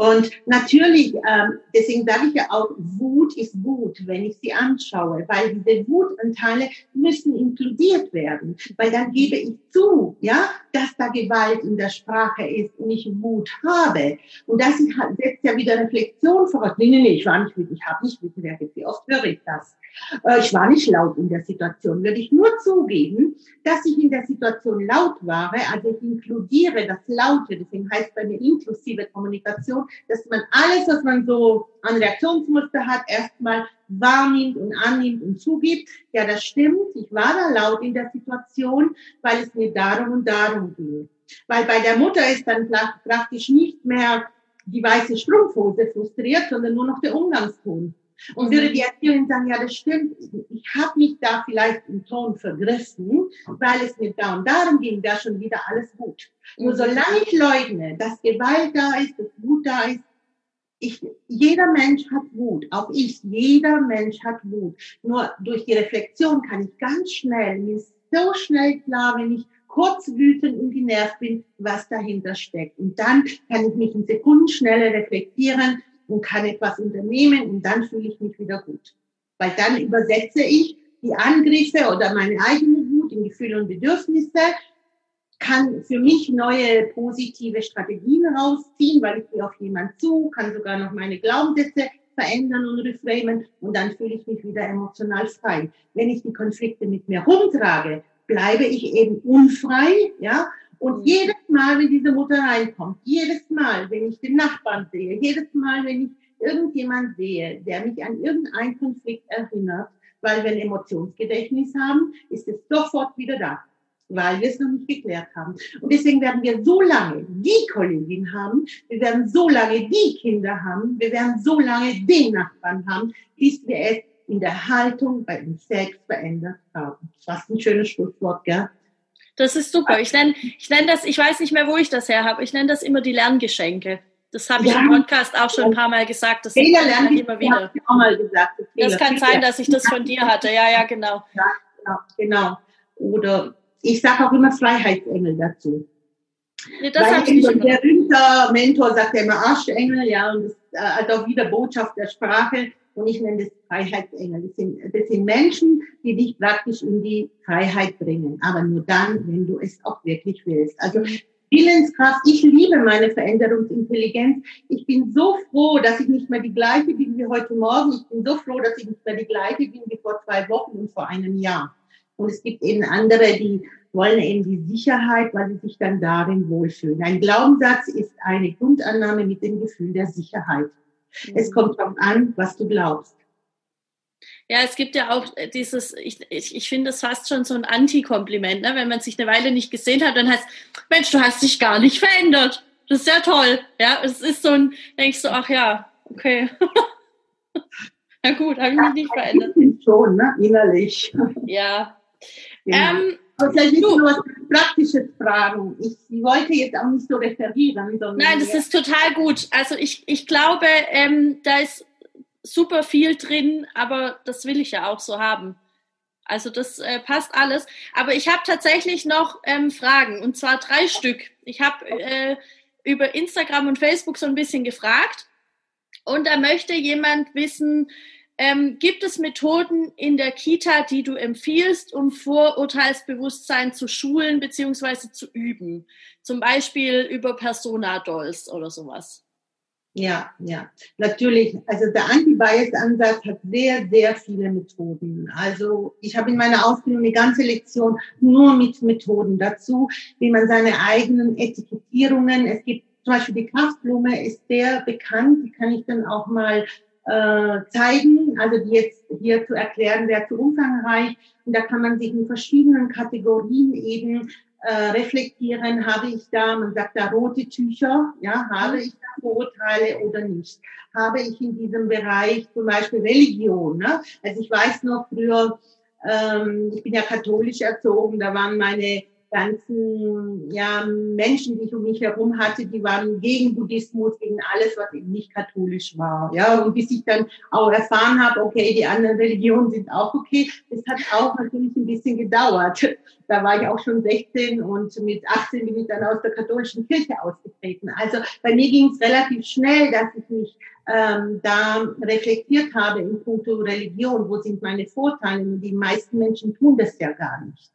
und natürlich, ähm, deswegen sage ich ja auch, Wut ist Wut, wenn ich sie anschaue, weil diese Wutanteile müssen inkludiert werden, weil dann gebe ich zu, ja, dass da Gewalt in der Sprache ist und ich Wut habe. Und das setzt ja wieder Reflexion voraus. Nee, nee, nee, ich war nicht wütend, ich habe nicht wütend reagiert. Wie oft höre ich das? Äh, ich war nicht laut in der Situation. Würde ich nur zugeben, dass ich in der Situation laut war, also ich inkludiere das Laute, deswegen heißt bei mir inklusive Kommunikation, dass man alles, was man so an Reaktionsmuster hat, erstmal wahrnimmt und annimmt und zugibt. Ja, das stimmt. Ich war da laut in der Situation, weil es mir darum und darum ging. Weil bei der Mutter ist dann praktisch nicht mehr die weiße Strumpfhose frustriert, sondern nur noch der Umgangston. Und würde die Erzieherin sagen, ja, das stimmt, ich habe mich da vielleicht im Ton vergriffen, weil es mir da und darum ging, da schon wieder alles gut. Nur solange ich leugne, dass Gewalt da ist, dass Wut da ist, ich, jeder Mensch hat Wut, auch ich, jeder Mensch hat Wut. Nur durch die Reflexion kann ich ganz schnell, mir ist so schnell klar, wenn ich kurz wütend und genervt bin, was dahinter steckt. Und dann kann ich mich in Sekundenschnelle reflektieren und kann etwas unternehmen und dann fühle ich mich wieder gut. Weil dann übersetze ich die Angriffe oder meine eigene Wut in Gefühle und Bedürfnisse, kann für mich neue positive Strategien rausziehen, weil ich gehe auf jemand zu, kann sogar noch meine Glaubenssätze verändern und reframen und dann fühle ich mich wieder emotional frei. Wenn ich die Konflikte mit mir rumtrage, bleibe ich eben unfrei, ja. Und jedes Mal, wenn diese Mutter reinkommt, jedes Mal, wenn ich den Nachbarn sehe, jedes Mal, wenn ich irgendjemand sehe, der mich an irgendeinen Konflikt erinnert, weil wir ein Emotionsgedächtnis haben, ist es sofort wieder da weil wir es noch nicht geklärt haben. Und deswegen werden wir so lange die Kollegin haben, wir werden so lange die Kinder haben, wir werden so lange den Nachbarn haben, bis wir es in der Haltung bei uns selbst verändert haben. Fast ein schönes Schlusswort, gell? Das ist super. Ich nenne, ich nenne das, ich weiß nicht mehr, wo ich das her habe. Ich nenne das immer die Lerngeschenke. Das habe ich ja. im Podcast auch schon ein paar Mal gesagt. Das Fehler lernen immer wieder. Auch mal gesagt. Das, das kann sein, dass ich das von dir hatte. Ja, ja, genau. Ja, genau, genau. Oder ich sage auch immer Freiheitsengel dazu. Nee, das Weil ich der Winter Mentor sagt ja immer Arschengel, ja, und das äh, hat auch wieder Botschaft der Sprache. Und ich nenne das Freiheitsengel. Das sind, das sind Menschen, die dich praktisch in die Freiheit bringen. Aber nur dann, wenn du es auch wirklich willst. Also Willenskraft. Ich liebe meine Veränderungsintelligenz. Ich bin so froh, dass ich nicht mehr die gleiche bin wie heute Morgen. Ich bin so froh, dass ich nicht mehr die gleiche bin wie vor zwei Wochen und vor einem Jahr. Und es gibt eben andere, die wollen eben die Sicherheit, weil sie sich dann darin wohlfühlen. Ein Glaubenssatz ist eine Grundannahme mit dem Gefühl der Sicherheit. Es kommt darauf an, was du glaubst. Ja, es gibt ja auch dieses, ich, ich, ich finde das fast schon so ein Anti-Kompliment, ne? wenn man sich eine Weile nicht gesehen hat, dann heißt, Mensch, du hast dich gar nicht verändert. Das ist ja toll. Ja, es ist so ein, denkst du, ach ja, okay. [laughs] Na gut, habe ich mich nicht verändert. Schon, ne? innerlich. Ja, Genau. Ähm, aber vielleicht willst du noch was Praktisches fragen. Ich wollte jetzt auch nicht so referieren. Nein, das ist total gut. Also ich, ich glaube, ähm, da ist super viel drin, aber das will ich ja auch so haben. Also das äh, passt alles. Aber ich habe tatsächlich noch ähm, Fragen, und zwar drei Stück. Ich habe äh, über Instagram und Facebook so ein bisschen gefragt. Und da möchte jemand wissen, ähm, gibt es Methoden in der Kita, die du empfiehlst, um Vorurteilsbewusstsein zu schulen bzw. zu üben? Zum Beispiel über Persona-Dolls oder sowas. Ja, ja, natürlich. Also der Anti-Bias-Ansatz hat sehr, sehr viele Methoden. Also ich habe in meiner Ausbildung eine ganze Lektion nur mit Methoden dazu, wie man seine eigenen Etikettierungen, es gibt zum Beispiel die Kraftblume ist sehr bekannt, die kann ich dann auch mal äh, zeigen. Also die jetzt hier zu erklären wäre zu umfangreich. Und da kann man sich in verschiedenen Kategorien eben äh, reflektieren. Habe ich da, man sagt da rote Tücher, ja, habe ich da Vorurteile oder nicht? Habe ich in diesem Bereich zum Beispiel Religion? Ne? Also ich weiß noch früher, ähm, ich bin ja katholisch erzogen, da waren meine ganzen ja, Menschen, die ich um mich herum hatte, die waren gegen Buddhismus, gegen alles, was eben nicht katholisch war. Ja, und bis ich dann auch erfahren habe, okay, die anderen Religionen sind auch okay, das hat auch natürlich ein bisschen gedauert. Da war ich auch schon 16 und mit 18 bin ich dann aus der katholischen Kirche ausgetreten. Also bei mir ging es relativ schnell, dass ich mich ähm, da reflektiert habe in puncto Religion. Wo sind meine Vorteile? Die meisten Menschen tun das ja gar nicht.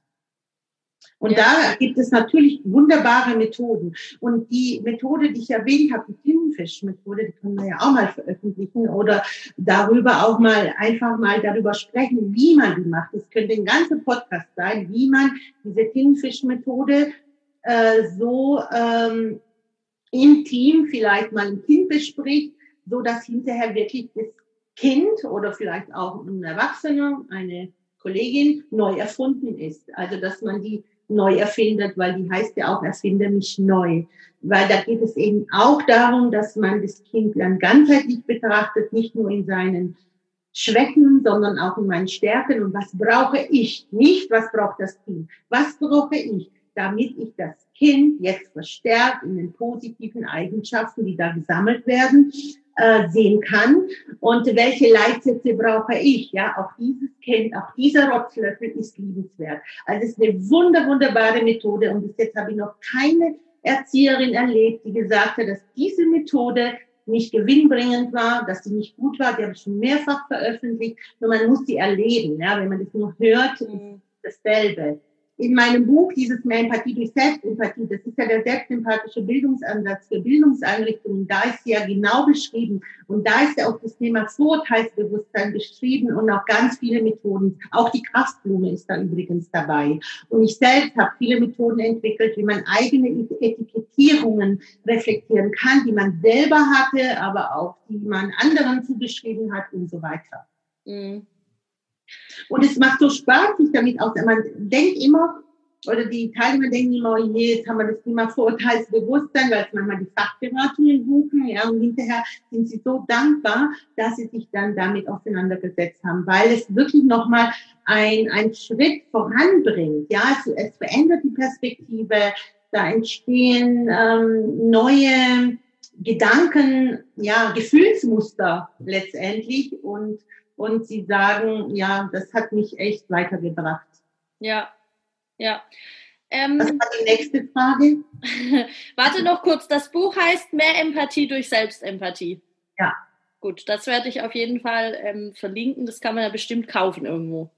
Und ja. da gibt es natürlich wunderbare Methoden. Und die Methode, die ich erwähnt habe, die Tintenfisch-Methode, die können wir ja auch mal veröffentlichen oder darüber auch mal einfach mal darüber sprechen, wie man die macht. Es könnte ein ganzer Podcast sein, wie man diese Tintenfisch-Methode äh, so ähm, im Team vielleicht mal ein Kind bespricht, so dass hinterher wirklich das Kind oder vielleicht auch ein Erwachsener, eine Kollegin neu erfunden ist. Also dass man die neu erfindet, weil die heißt ja auch, erfinde mich neu. Weil da geht es eben auch darum, dass man das Kind dann ganzheitlich betrachtet, nicht nur in seinen Schwächen, sondern auch in meinen Stärken. Und was brauche ich? Nicht, was braucht das Kind? Was brauche ich, damit ich das Kind jetzt verstärkt in den positiven Eigenschaften, die da gesammelt werden, äh, sehen kann und welche Leitsätze brauche ich. Ja, auch dieses Kind, auch dieser Rotzlöffel ist liebenswert. Also es ist eine wunder, wunderbare Methode und bis jetzt habe ich noch keine Erzieherin erlebt, die gesagt hat, dass diese Methode nicht gewinnbringend war, dass sie nicht gut war. Die habe ich schon mehrfach veröffentlicht. Nur man muss sie erleben. Ja, wenn man das nur hört, mhm. ist dasselbe in meinem Buch, dieses Mehr Empathie durch Selbstempathie, das ist ja der selbstempathische Bildungsansatz für Bildungseinrichtungen, da ist ja genau beschrieben. Und da ist ja auch das Thema Vorurteilsbewusstsein beschrieben und auch ganz viele Methoden. Auch die Kraftblume ist da übrigens dabei. Und ich selbst habe viele Methoden entwickelt, wie man eigene Etikettierungen reflektieren kann, die man selber hatte, aber auch die man anderen zugeschrieben hat und so weiter. Mhm. Und es macht so Spaß, sich damit aus. Man denkt immer, oder die Teilnehmer denken immer, oh je, jetzt haben wir das Thema Vorurteilsbewusstsein, weil es manchmal die Fachberatungen buchen, ja, und hinterher sind sie so dankbar, dass sie sich dann damit auseinandergesetzt haben, weil es wirklich nochmal ein, ein Schritt voranbringt, ja, es, es verändert die Perspektive, da entstehen ähm, neue Gedanken, ja, Gefühlsmuster letztendlich und und sie sagen, ja, das hat mich echt weitergebracht. Ja, ja. Ähm, das war die nächste Frage. [laughs] Warte noch kurz, das Buch heißt Mehr Empathie durch Selbstempathie. Ja. Gut, das werde ich auf jeden Fall ähm, verlinken. Das kann man ja bestimmt kaufen irgendwo.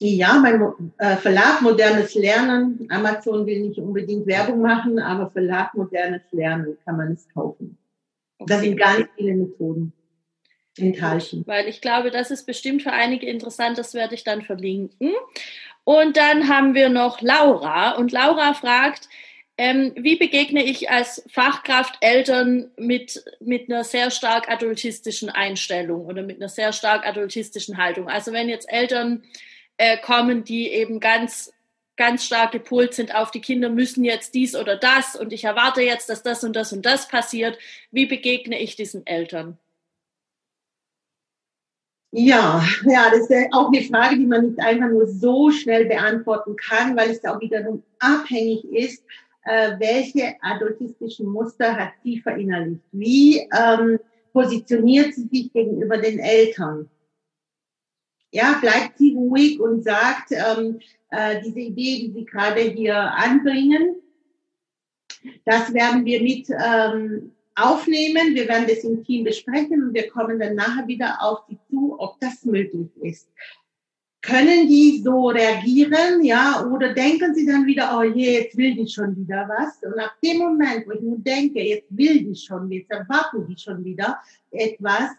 Ja, mein äh, Verlag Modernes Lernen. Amazon will nicht unbedingt Werbung machen, aber Verlag Modernes Lernen kann man es kaufen. Okay. Da sind gar nicht viele Methoden enthalten. Weil ich glaube, das ist bestimmt für einige interessant, das werde ich dann verlinken. Und dann haben wir noch Laura und Laura fragt, ähm, wie begegne ich als Fachkraft Eltern mit, mit einer sehr stark adultistischen Einstellung oder mit einer sehr stark adultistischen Haltung? Also wenn jetzt Eltern äh, kommen, die eben ganz ganz stark gepolt sind auf die Kinder müssen jetzt dies oder das und ich erwarte jetzt, dass das und das und das passiert. Wie begegne ich diesen Eltern? Ja, ja, das ist auch eine Frage, die man nicht einfach nur so schnell beantworten kann, weil es auch wiederum abhängig ist, äh, welche adultistischen Muster hat sie verinnerlicht? Wie ähm, positioniert sie sich gegenüber den Eltern? Ja, bleibt sie ruhig und sagt, ähm, äh, diese Idee, die Sie gerade hier anbringen, das werden wir mit ähm, aufnehmen. Wir werden das im Team besprechen und wir kommen dann nachher wieder auf Sie zu, ob das möglich ist. Können die so reagieren, ja, oder denken sie dann wieder, oh je, jetzt will die schon wieder was? Und ab dem Moment, wo ich nur denke, jetzt will die schon, jetzt erwarten die schon wieder etwas,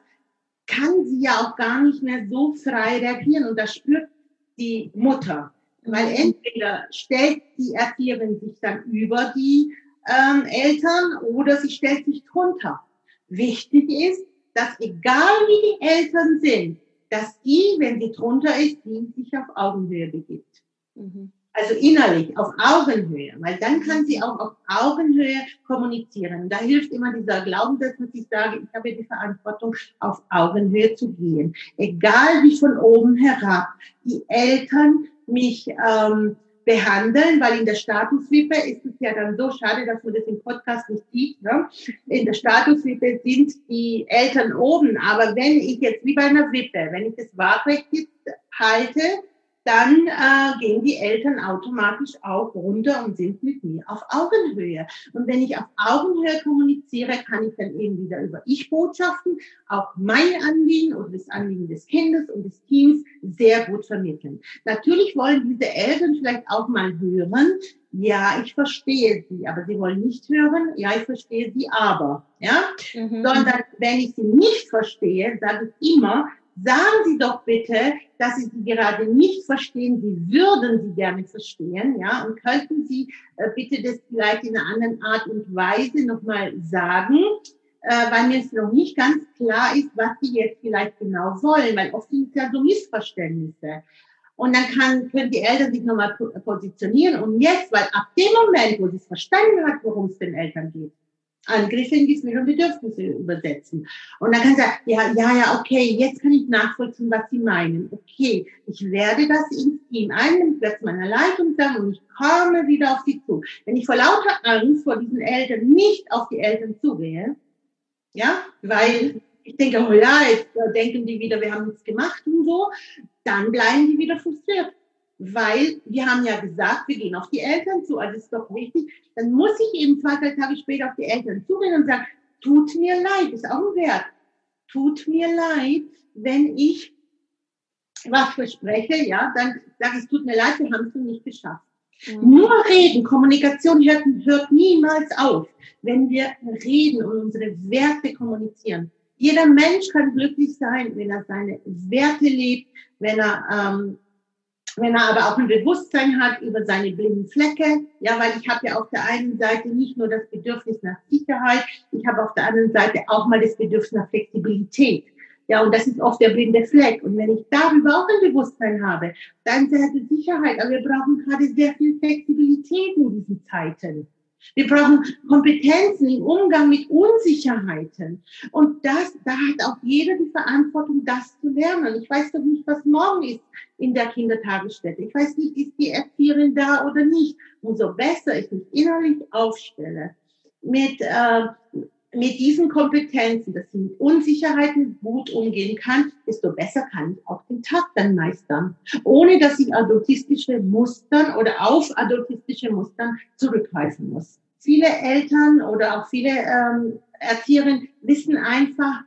kann sie ja auch gar nicht mehr so frei reagieren und das spürt die Mutter. Weil mhm. entweder stellt die Erzieherin sich dann über die ähm, Eltern oder sie stellt sich drunter. Wichtig ist, dass egal wie die Eltern sind, dass die, wenn sie drunter ist, die sich auf Augenhöhe begibt. Mhm. Also innerlich, auf Augenhöhe, weil dann kann sie auch auf Augenhöhe kommunizieren. Da hilft immer dieser Glaubenssatz, dass ich sage, ich habe die Verantwortung, auf Augenhöhe zu gehen. Egal wie von oben herab die Eltern mich ähm, behandeln, weil in der Statuswippe ist es ja dann so schade, dass man das im Podcast nicht sieht. Ne? In der Statuswippe sind die Eltern oben, aber wenn ich jetzt wie bei einer Wippe, wenn ich das waagrecht halte, dann äh, gehen die Eltern automatisch auch runter und sind mit mir auf Augenhöhe. Und wenn ich auf Augenhöhe kommuniziere, kann ich dann eben wieder über Ich-Botschaften auch mein Anliegen oder das Anliegen des Kindes und des Teams sehr gut vermitteln. Natürlich wollen diese Eltern vielleicht auch mal hören, ja, ich verstehe sie, aber sie wollen nicht hören, ja, ich verstehe sie aber, ja, mhm. sondern wenn ich sie nicht verstehe, sage ich immer, Sagen Sie doch bitte, dass Sie sie gerade nicht verstehen. Sie würden sie gerne verstehen, ja. Und könnten Sie äh, bitte das vielleicht in einer anderen Art und Weise nochmal sagen, äh, weil mir es noch nicht ganz klar ist, was Sie jetzt vielleicht genau wollen, weil oft sind es ja so Missverständnisse. Und dann kann, können die Eltern sich nochmal positionieren. Und jetzt, weil ab dem Moment, wo sie es verstanden hat, worum es den Eltern geht, Angriffe in Gefühl und Bedürfnisse übersetzen. Und dann kann sie sagen, ja, ja, ja, okay, jetzt kann ich nachvollziehen, was Sie meinen. Okay, ich werde das ins Team einnehmen, ich werde es meiner Leitung sagen und ich komme wieder auf Sie zu. Wenn ich vor lauter Angst vor diesen Eltern nicht auf die Eltern zugehe, Ja, weil ich denke, oh ja, jetzt denken die wieder, wir haben nichts gemacht und so, dann bleiben die wieder frustriert. Weil wir haben ja gesagt, wir gehen auf die Eltern zu, also ist doch wichtig. Dann muss ich eben zwei, drei Tage später auf die Eltern zugehen und sagen, tut mir leid, ist auch ein Wert. Tut mir leid, wenn ich was verspreche, ja, dann sage ich, tut mir leid, wir haben es nicht geschafft. Mhm. Nur reden, Kommunikation hört, hört niemals auf, wenn wir reden und unsere Werte kommunizieren. Jeder Mensch kann glücklich sein, wenn er seine Werte lebt, wenn er, ähm, wenn er aber auch ein Bewusstsein hat über seine blinden Flecke. Ja, weil ich habe ja auf der einen Seite nicht nur das Bedürfnis nach Sicherheit, ich habe auf der anderen Seite auch mal das Bedürfnis nach Flexibilität. Ja, und das ist oft der blinde Fleck. Und wenn ich darüber auch ein Bewusstsein habe, dann sehr viel Sicherheit. Aber wir brauchen gerade sehr viel Flexibilität in diesen Zeiten. Wir brauchen Kompetenzen im Umgang mit Unsicherheiten. Und das, da hat auch jeder die Verantwortung, das zu lernen. Ich weiß doch nicht, was morgen ist in der Kindertagesstätte. Ich weiß nicht, ist die Erzieherin da oder nicht. Umso besser ich mich innerlich aufstelle mit, äh, mit diesen Kompetenzen, dass sie mit Unsicherheiten gut umgehen kann, desto besser kann ich auch den Tag dann meistern, ohne dass ich adultistische Mustern oder auf adultistische Mustern zurückgreifen muss. Viele Eltern oder auch viele ähm, Erzieherinnen wissen einfach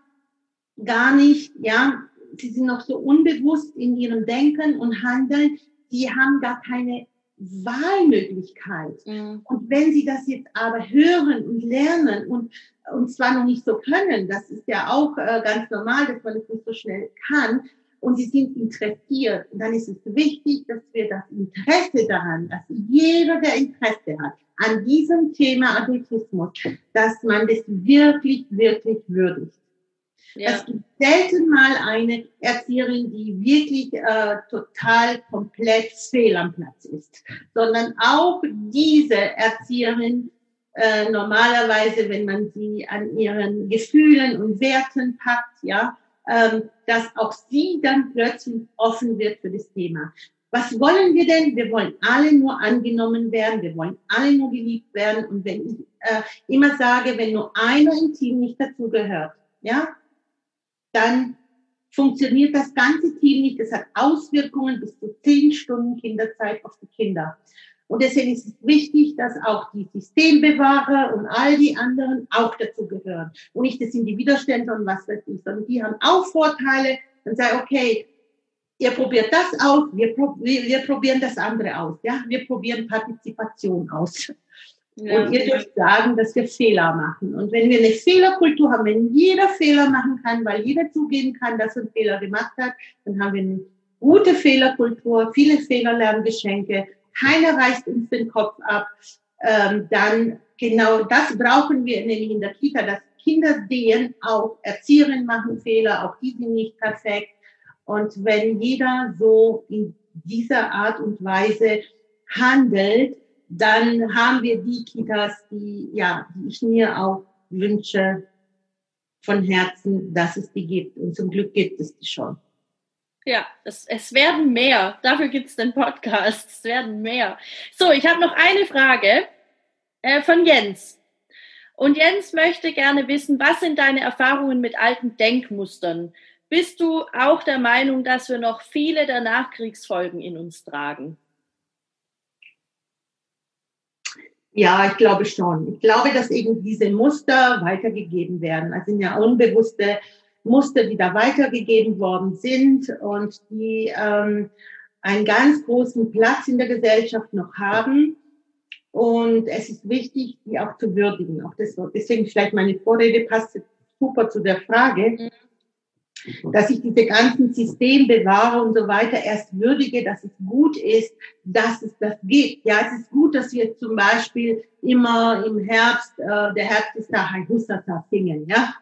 gar nicht, ja, sie sind noch so unbewusst in ihrem Denken und Handeln, die haben gar keine Wahlmöglichkeit. Mhm. Und wenn Sie das jetzt aber hören und lernen und, und zwar noch nicht so können, das ist ja auch äh, ganz normal, dass man es nicht so schnell kann, und Sie sind interessiert, dann ist es wichtig, dass wir das Interesse daran, dass jeder, der Interesse hat an diesem Thema Adultismus, dass man das wirklich, wirklich würdigt. Ja. Es gibt selten mal eine Erzieherin, die wirklich äh, total komplett fehl am Platz ist, sondern auch diese Erzieherin äh, normalerweise, wenn man sie an ihren Gefühlen und Werten packt, ja, ähm, dass auch sie dann plötzlich offen wird für das Thema. Was wollen wir denn? Wir wollen alle nur angenommen werden, wir wollen alle nur geliebt werden. Und wenn ich äh, immer sage, wenn nur einer im Team nicht dazugehört, ja, dann funktioniert das ganze Team nicht. Das hat Auswirkungen bis zu zehn Stunden Kinderzeit auf die Kinder. Und deswegen ist es wichtig, dass auch die Systembewahrer und all die anderen auch dazu gehören. Und nicht, das sind die Widerstände und was weiß ich, sondern die haben auch Vorteile. Dann sei, okay, ihr probiert das aus, wir, wir, wir probieren das andere aus. Ja, wir probieren Partizipation aus. Ja. Und ihr dürft sagen, dass wir Fehler machen. Und wenn wir eine Fehlerkultur haben, wenn jeder Fehler machen kann, weil jeder zugeben kann, dass er einen Fehler gemacht hat, dann haben wir eine gute Fehlerkultur, viele Fehlerlerngeschenke, keiner reißt uns den Kopf ab. Ähm, dann genau das brauchen wir nämlich in der Kita, dass Kinder sehen, auch Erzieherinnen machen Fehler, auch die sind nicht perfekt. Und wenn jeder so in dieser Art und Weise handelt, dann haben wir die Kitas, die, ja, die ich mir auch wünsche von Herzen, dass es die gibt. Und zum Glück gibt es die schon. Ja, es, es werden mehr. Dafür gibt es den Podcast. Es werden mehr. So, ich habe noch eine Frage äh, von Jens. Und Jens möchte gerne wissen, was sind deine Erfahrungen mit alten Denkmustern? Bist du auch der Meinung, dass wir noch viele der Nachkriegsfolgen in uns tragen? Ja, ich glaube schon. Ich glaube, dass eben diese Muster weitergegeben werden. Sind ja unbewusste Muster, die da weitergegeben worden sind und die ähm, einen ganz großen Platz in der Gesellschaft noch haben. Und es ist wichtig, die auch zu würdigen. Auch das, deswegen vielleicht meine Vorrede passt super zu der Frage. Mhm dass ich diese ganzen Systembewahrer und so weiter erst würdige, dass es gut ist, dass es das gibt. Ja, es ist gut, dass wir zum Beispiel immer im Herbst, äh, der Herbst ist da, Hussata singen, ja,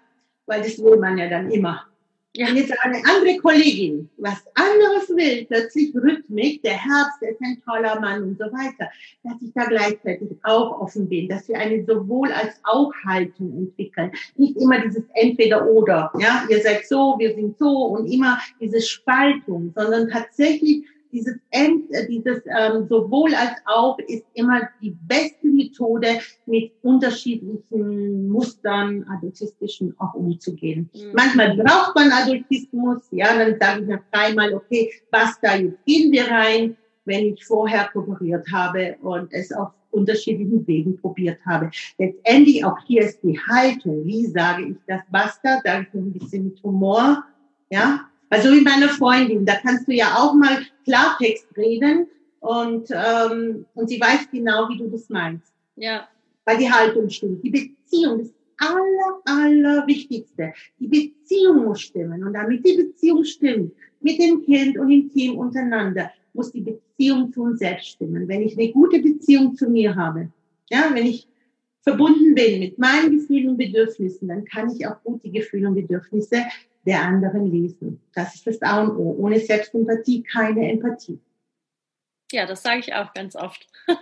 weil das will man ja dann immer. Ja. Wenn jetzt eine andere Kollegin was anderes will, plötzlich Rhythmik, der Herbst ist ein toller Mann und so weiter, dass ich da gleichzeitig auch offen bin, dass wir eine sowohl als auch Haltung entwickeln. Nicht immer dieses Entweder-Oder, ja, ihr seid so, wir sind so und immer diese Spaltung, sondern tatsächlich dieses, End, äh, dieses ähm, sowohl als auch ist immer die beste Methode, mit unterschiedlichen Mustern, adultistischen auch umzugehen. Mhm. Manchmal braucht man Adultismus, ja, dann sage ich nach dreimal, okay, basta, jetzt gehen wir rein, wenn ich vorher kooperiert habe und es auf unterschiedlichen Wegen probiert habe. Letztendlich auch hier ist die Haltung. Wie sage ich das basta? Sage ich ein bisschen mit Humor, ja, also wie meine Freundin, da kannst du ja auch mal Klartext reden und, ähm, und sie weiß genau, wie du das meinst. Ja. Weil die Haltung stimmt. Die Beziehung, das aller, aller Wichtigste. Die Beziehung muss stimmen. Und damit die Beziehung stimmt, mit dem Kind und dem Team untereinander, muss die Beziehung zu uns selbst stimmen. Wenn ich eine gute Beziehung zu mir habe, ja, wenn ich verbunden bin mit meinen Gefühlen und Bedürfnissen, dann kann ich auch gut die Gefühle und Bedürfnisse der anderen lesen. Das ist das A und O. Ohne Selbstempathie keine Empathie. Ja, das sage ich auch ganz oft. [laughs]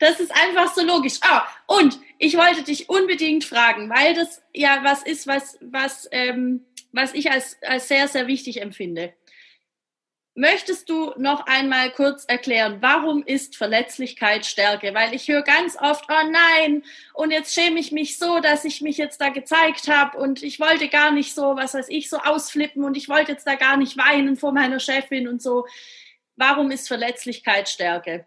das ist einfach so logisch. Ah, und ich wollte dich unbedingt fragen, weil das ja was ist, was, was, ähm, was ich als, als sehr, sehr wichtig empfinde. Möchtest du noch einmal kurz erklären, warum ist Verletzlichkeit Stärke? Weil ich höre ganz oft, oh nein, und jetzt schäme ich mich so, dass ich mich jetzt da gezeigt habe und ich wollte gar nicht so, was weiß ich, so ausflippen und ich wollte jetzt da gar nicht weinen vor meiner Chefin und so. Warum ist Verletzlichkeit Stärke?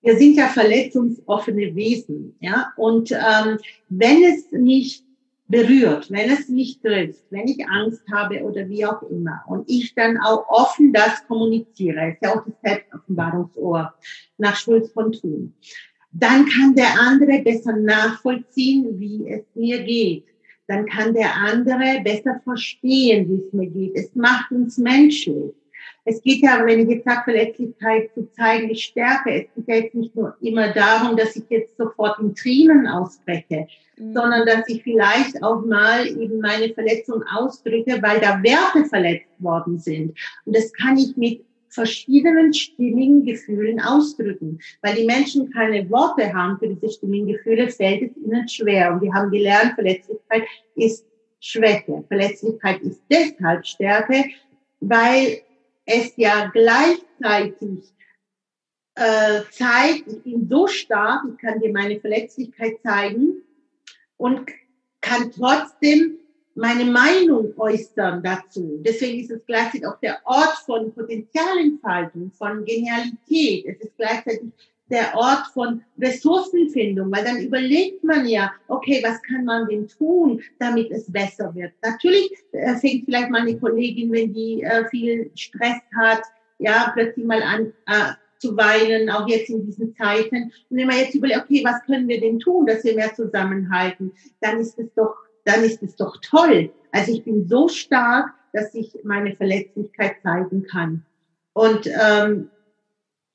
Wir sind ja verletzungsoffene Wesen, ja, und ähm, wenn es nicht berührt, wenn es mich trifft, wenn ich Angst habe oder wie auch immer und ich dann auch offen das kommuniziere, ist ja auch das Selbstoffenbarungsohr nach Schulz von Thun, dann kann der andere besser nachvollziehen, wie es mir geht. Dann kann der andere besser verstehen, wie es mir geht. Es macht uns menschlich. Es geht ja, wenn ich jetzt sage, Verletzlichkeit zu zeigen, die Stärke. Es geht ja jetzt nicht nur immer darum, dass ich jetzt sofort in Tränen ausbreche, mhm. sondern dass ich vielleicht auch mal eben meine Verletzung ausdrücke, weil da Werte verletzt worden sind. Und das kann ich mit verschiedenen stimmigen Gefühlen ausdrücken. Weil die Menschen keine Worte haben für diese stimmigen Gefühle, fällt es ihnen schwer. Und wir haben gelernt, Verletzlichkeit ist Schwäche. Verletzlichkeit ist deshalb Stärke, weil es ja gleichzeitig äh, zeigt, ich bin so stark, ich kann dir meine Verletzlichkeit zeigen und kann trotzdem meine Meinung äußern dazu. Deswegen ist es gleichzeitig auch der Ort von Potenzialentfaltung, von Genialität. Es ist gleichzeitig der Ort von Ressourcenfindung, weil dann überlegt man ja, okay, was kann man denn tun, damit es besser wird. Natürlich äh, fängt vielleicht mal eine Kollegin, wenn die äh, viel Stress hat, ja, plötzlich mal an äh, zu weinen, auch jetzt in diesen Zeiten. Und wenn man jetzt überlegt, okay, was können wir denn tun, dass wir mehr zusammenhalten, dann ist es doch, dann ist es doch toll. Also ich bin so stark, dass ich meine Verletzlichkeit zeigen kann. Und ähm,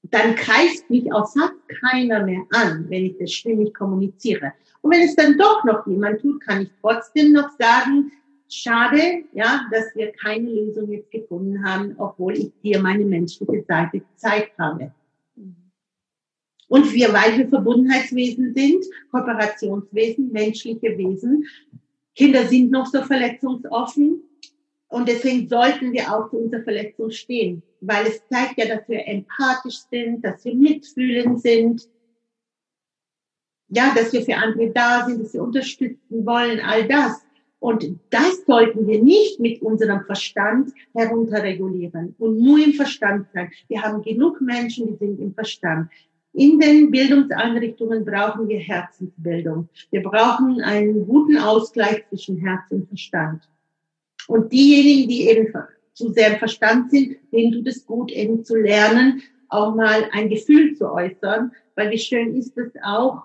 dann greift mich auch fast keiner mehr an, wenn ich das stimmig kommuniziere. Und wenn es dann doch noch jemand tut, kann ich trotzdem noch sagen, schade, ja, dass wir keine Lösung jetzt gefunden haben, obwohl ich dir meine menschliche Seite gezeigt habe. Und wir, weil wir Verbundenheitswesen sind, Kooperationswesen, menschliche Wesen, Kinder sind noch so verletzungsoffen, und deswegen sollten wir auch zu unserer Verletzung stehen, weil es zeigt ja, dass wir empathisch sind, dass wir mitfühlend sind, ja, dass wir für andere da sind, dass wir unterstützen wollen, all das. Und das sollten wir nicht mit unserem Verstand herunterregulieren und nur im Verstand sein. Wir haben genug Menschen, die sind im Verstand. In den Bildungseinrichtungen brauchen wir Herzensbildung. Wir brauchen einen guten Ausgleich zwischen Herz und Verstand. Und diejenigen, die eben zu sehr im Verstand sind, denen tut es gut, eben zu lernen, auch mal ein Gefühl zu äußern. Weil wie schön ist es auch,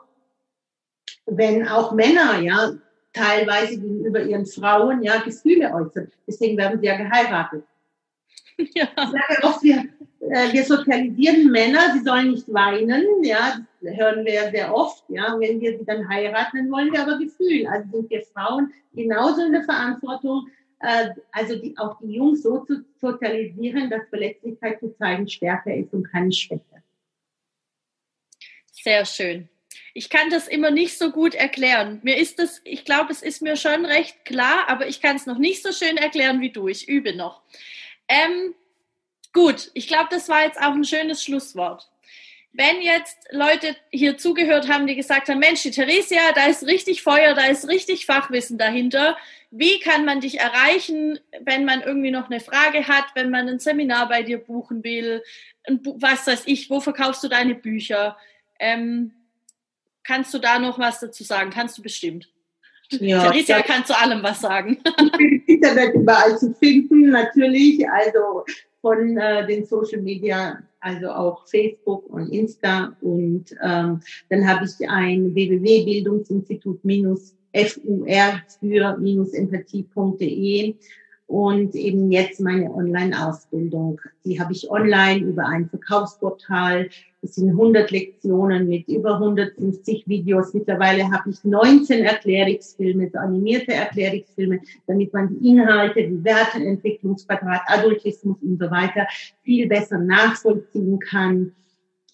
wenn auch Männer, ja, teilweise gegenüber ihren Frauen, ja, Gefühle äußern. Deswegen werden sie ja geheiratet. [laughs] Ja. Ich sage oft, wir, äh, wir sozialisieren Männer, sie sollen nicht weinen, ja, das hören wir sehr oft, ja, wenn wir sie dann heiraten, dann wollen wir aber Gefühl. Also sind wir Frauen genauso in der Verantwortung, äh, also die, auch die Jungs so zu sozialisieren, dass Verletzlichkeit zu zeigen stärker ist und keine Schwäche. Sehr schön. Ich kann das immer nicht so gut erklären. Mir ist das, ich glaube, es ist mir schon recht klar, aber ich kann es noch nicht so schön erklären wie du. Ich übe noch. Ähm, Gut, ich glaube, das war jetzt auch ein schönes Schlusswort. Wenn jetzt Leute hier zugehört haben, die gesagt haben, Mensch, die Theresia, da ist richtig Feuer, da ist richtig Fachwissen dahinter. Wie kann man dich erreichen, wenn man irgendwie noch eine Frage hat, wenn man ein Seminar bei dir buchen will? Was weiß ich, wo verkaufst du deine Bücher? Ähm, kannst du da noch was dazu sagen? Kannst du bestimmt. Ja, Theresia kann zu allem was sagen. Internet überall zu finden, natürlich. Also von äh, den Social Media, also auch Facebook und Insta. Und ähm, dann habe ich ein www.bildungsinstitut fur für empathie.de und eben jetzt meine Online-Ausbildung. Die habe ich online über ein Verkaufsportal. Es sind 100 Lektionen mit über 150 Videos. Mittlerweile habe ich 19 Erklärungsfilme, so animierte Erklärungsfilme, damit man die Inhalte, die Werteentwicklungsquadrat, Adultismus und so weiter viel besser nachvollziehen kann.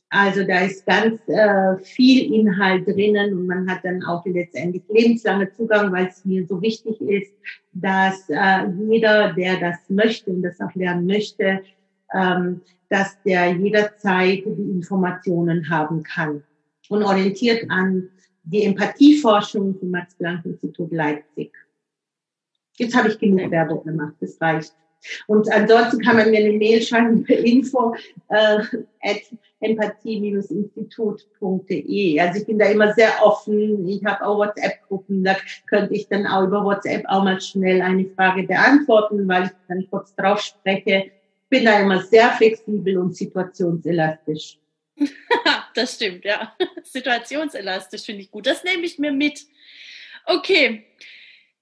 Also da ist ganz äh, viel Inhalt drinnen und man hat dann auch letztendlich lebenslange Zugang, weil es mir so wichtig ist, dass äh, jeder, der das möchte und das auch lernen möchte, dass der jederzeit die Informationen haben kann. Und orientiert an die Empathieforschung vom Max-Planck-Institut Leipzig. Jetzt habe ich genug Werbung gemacht, das reicht. Und ansonsten kann man mir eine Mail schreiben per info äh, at empathie-institut.de. Also ich bin da immer sehr offen. Ich habe auch WhatsApp-Gruppen, da könnte ich dann auch über WhatsApp auch mal schnell eine Frage beantworten, weil ich dann kurz drauf spreche. Bin da immer sehr flexibel und situationselastisch. [laughs] das stimmt, ja. [laughs] Situationselastisch finde ich gut. Das nehme ich mir mit. Okay.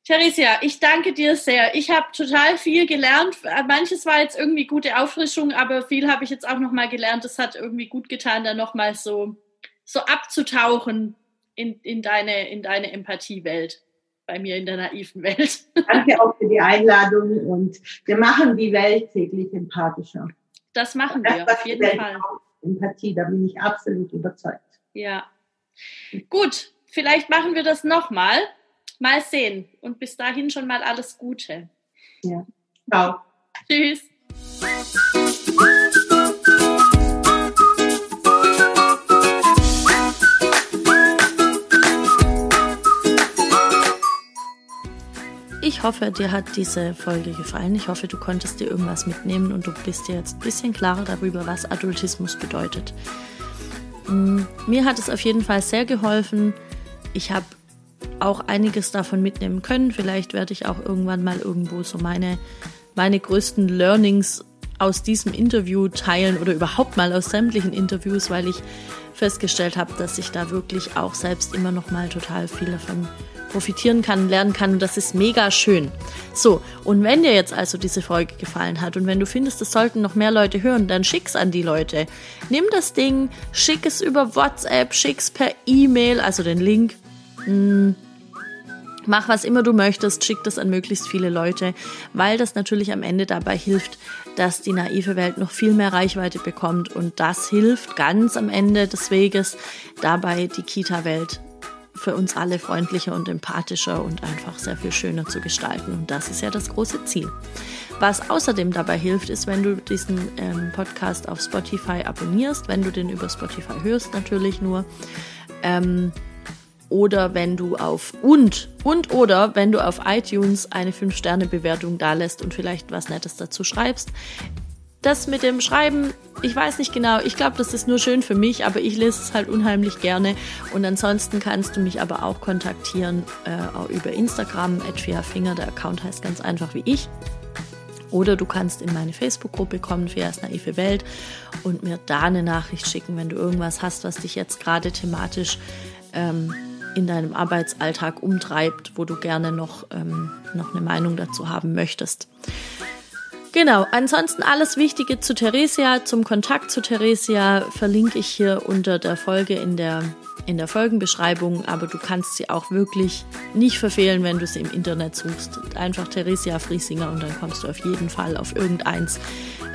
Theresia, ich danke dir sehr. Ich habe total viel gelernt. Manches war jetzt irgendwie gute Auffrischung, aber viel habe ich jetzt auch noch mal gelernt. Es hat irgendwie gut getan, da noch mal so, so abzutauchen in, in, deine, in deine Empathiewelt, bei mir in der naiven Welt. [laughs] Danke auch für die Einladung und wir machen die Welt täglich empathischer. Das machen wir, auf jeden Fall. Empathie, da bin ich absolut überzeugt. Ja. Gut, vielleicht machen wir das nochmal. Mal sehen. Und bis dahin schon mal alles Gute. Ja. Ciao. Tschüss. Ich hoffe, dir hat diese Folge gefallen. Ich hoffe, du konntest dir irgendwas mitnehmen und du bist dir jetzt ein bisschen klarer darüber, was Adultismus bedeutet. Mm, mir hat es auf jeden Fall sehr geholfen. Ich habe auch einiges davon mitnehmen können. Vielleicht werde ich auch irgendwann mal irgendwo so meine, meine größten Learnings aus diesem Interview teilen oder überhaupt mal aus sämtlichen Interviews, weil ich festgestellt habe, dass ich da wirklich auch selbst immer noch mal total viel davon profitieren kann, lernen kann. Und das ist mega schön. So, und wenn dir jetzt also diese Folge gefallen hat und wenn du findest, es sollten noch mehr Leute hören, dann schick's an die Leute. Nimm das Ding, schick es über WhatsApp, schick's per E-Mail, also den Link. Hm, Mach was immer du möchtest, schick das an möglichst viele Leute, weil das natürlich am Ende dabei hilft, dass die naive Welt noch viel mehr Reichweite bekommt und das hilft ganz am Ende des Weges dabei, die Kita-Welt für uns alle freundlicher und empathischer und einfach sehr viel schöner zu gestalten. Und das ist ja das große Ziel. Was außerdem dabei hilft, ist, wenn du diesen ähm, Podcast auf Spotify abonnierst, wenn du den über Spotify hörst, natürlich nur. Ähm, oder wenn du auf und und oder wenn du auf iTunes eine 5 Sterne Bewertung da lässt und vielleicht was nettes dazu schreibst. Das mit dem Schreiben, ich weiß nicht genau, ich glaube, das ist nur schön für mich, aber ich lese es halt unheimlich gerne. Und ansonsten kannst du mich aber auch kontaktieren äh, über Instagram, Finger, der Account heißt ganz einfach wie ich. Oder du kannst in meine Facebook-Gruppe kommen, Fias naive Welt, und mir da eine Nachricht schicken, wenn du irgendwas hast, was dich jetzt gerade thematisch ähm, in deinem Arbeitsalltag umtreibt, wo du gerne noch, ähm, noch eine Meinung dazu haben möchtest. Genau, ansonsten alles Wichtige zu Theresia, zum Kontakt zu Theresia verlinke ich hier unter der Folge in der in der Folgenbeschreibung, aber du kannst sie auch wirklich nicht verfehlen, wenn du sie im Internet suchst. Einfach Theresia Friesinger und dann kommst du auf jeden Fall auf irgendeins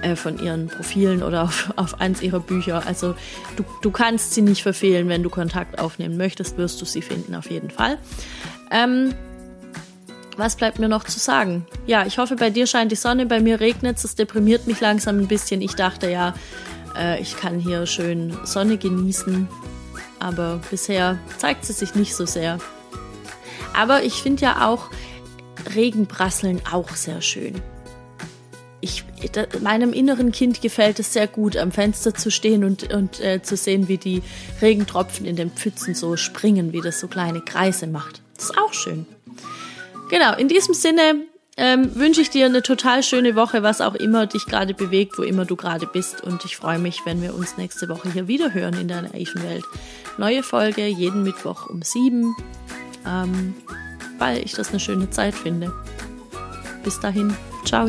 äh, von ihren Profilen oder auf, [laughs] auf eins ihrer Bücher. Also du, du kannst sie nicht verfehlen, wenn du Kontakt aufnehmen möchtest, wirst du sie finden auf jeden Fall. Ähm, was bleibt mir noch zu sagen? Ja, ich hoffe, bei dir scheint die Sonne, bei mir regnet es, es deprimiert mich langsam ein bisschen. Ich dachte ja, äh, ich kann hier schön Sonne genießen, aber bisher zeigt sie sich nicht so sehr. Aber ich finde ja auch Regenprasseln auch sehr schön. Ich, meinem inneren Kind gefällt es sehr gut, am Fenster zu stehen und, und äh, zu sehen, wie die Regentropfen in den Pfützen so springen, wie das so kleine Kreise macht. Das ist auch schön. Genau, in diesem Sinne ähm, wünsche ich dir eine total schöne Woche, was auch immer dich gerade bewegt, wo immer du gerade bist. Und ich freue mich, wenn wir uns nächste Woche hier wieder hören in der naiven Welt. Neue Folge jeden Mittwoch um sieben, ähm, weil ich das eine schöne Zeit finde. Bis dahin, ciao.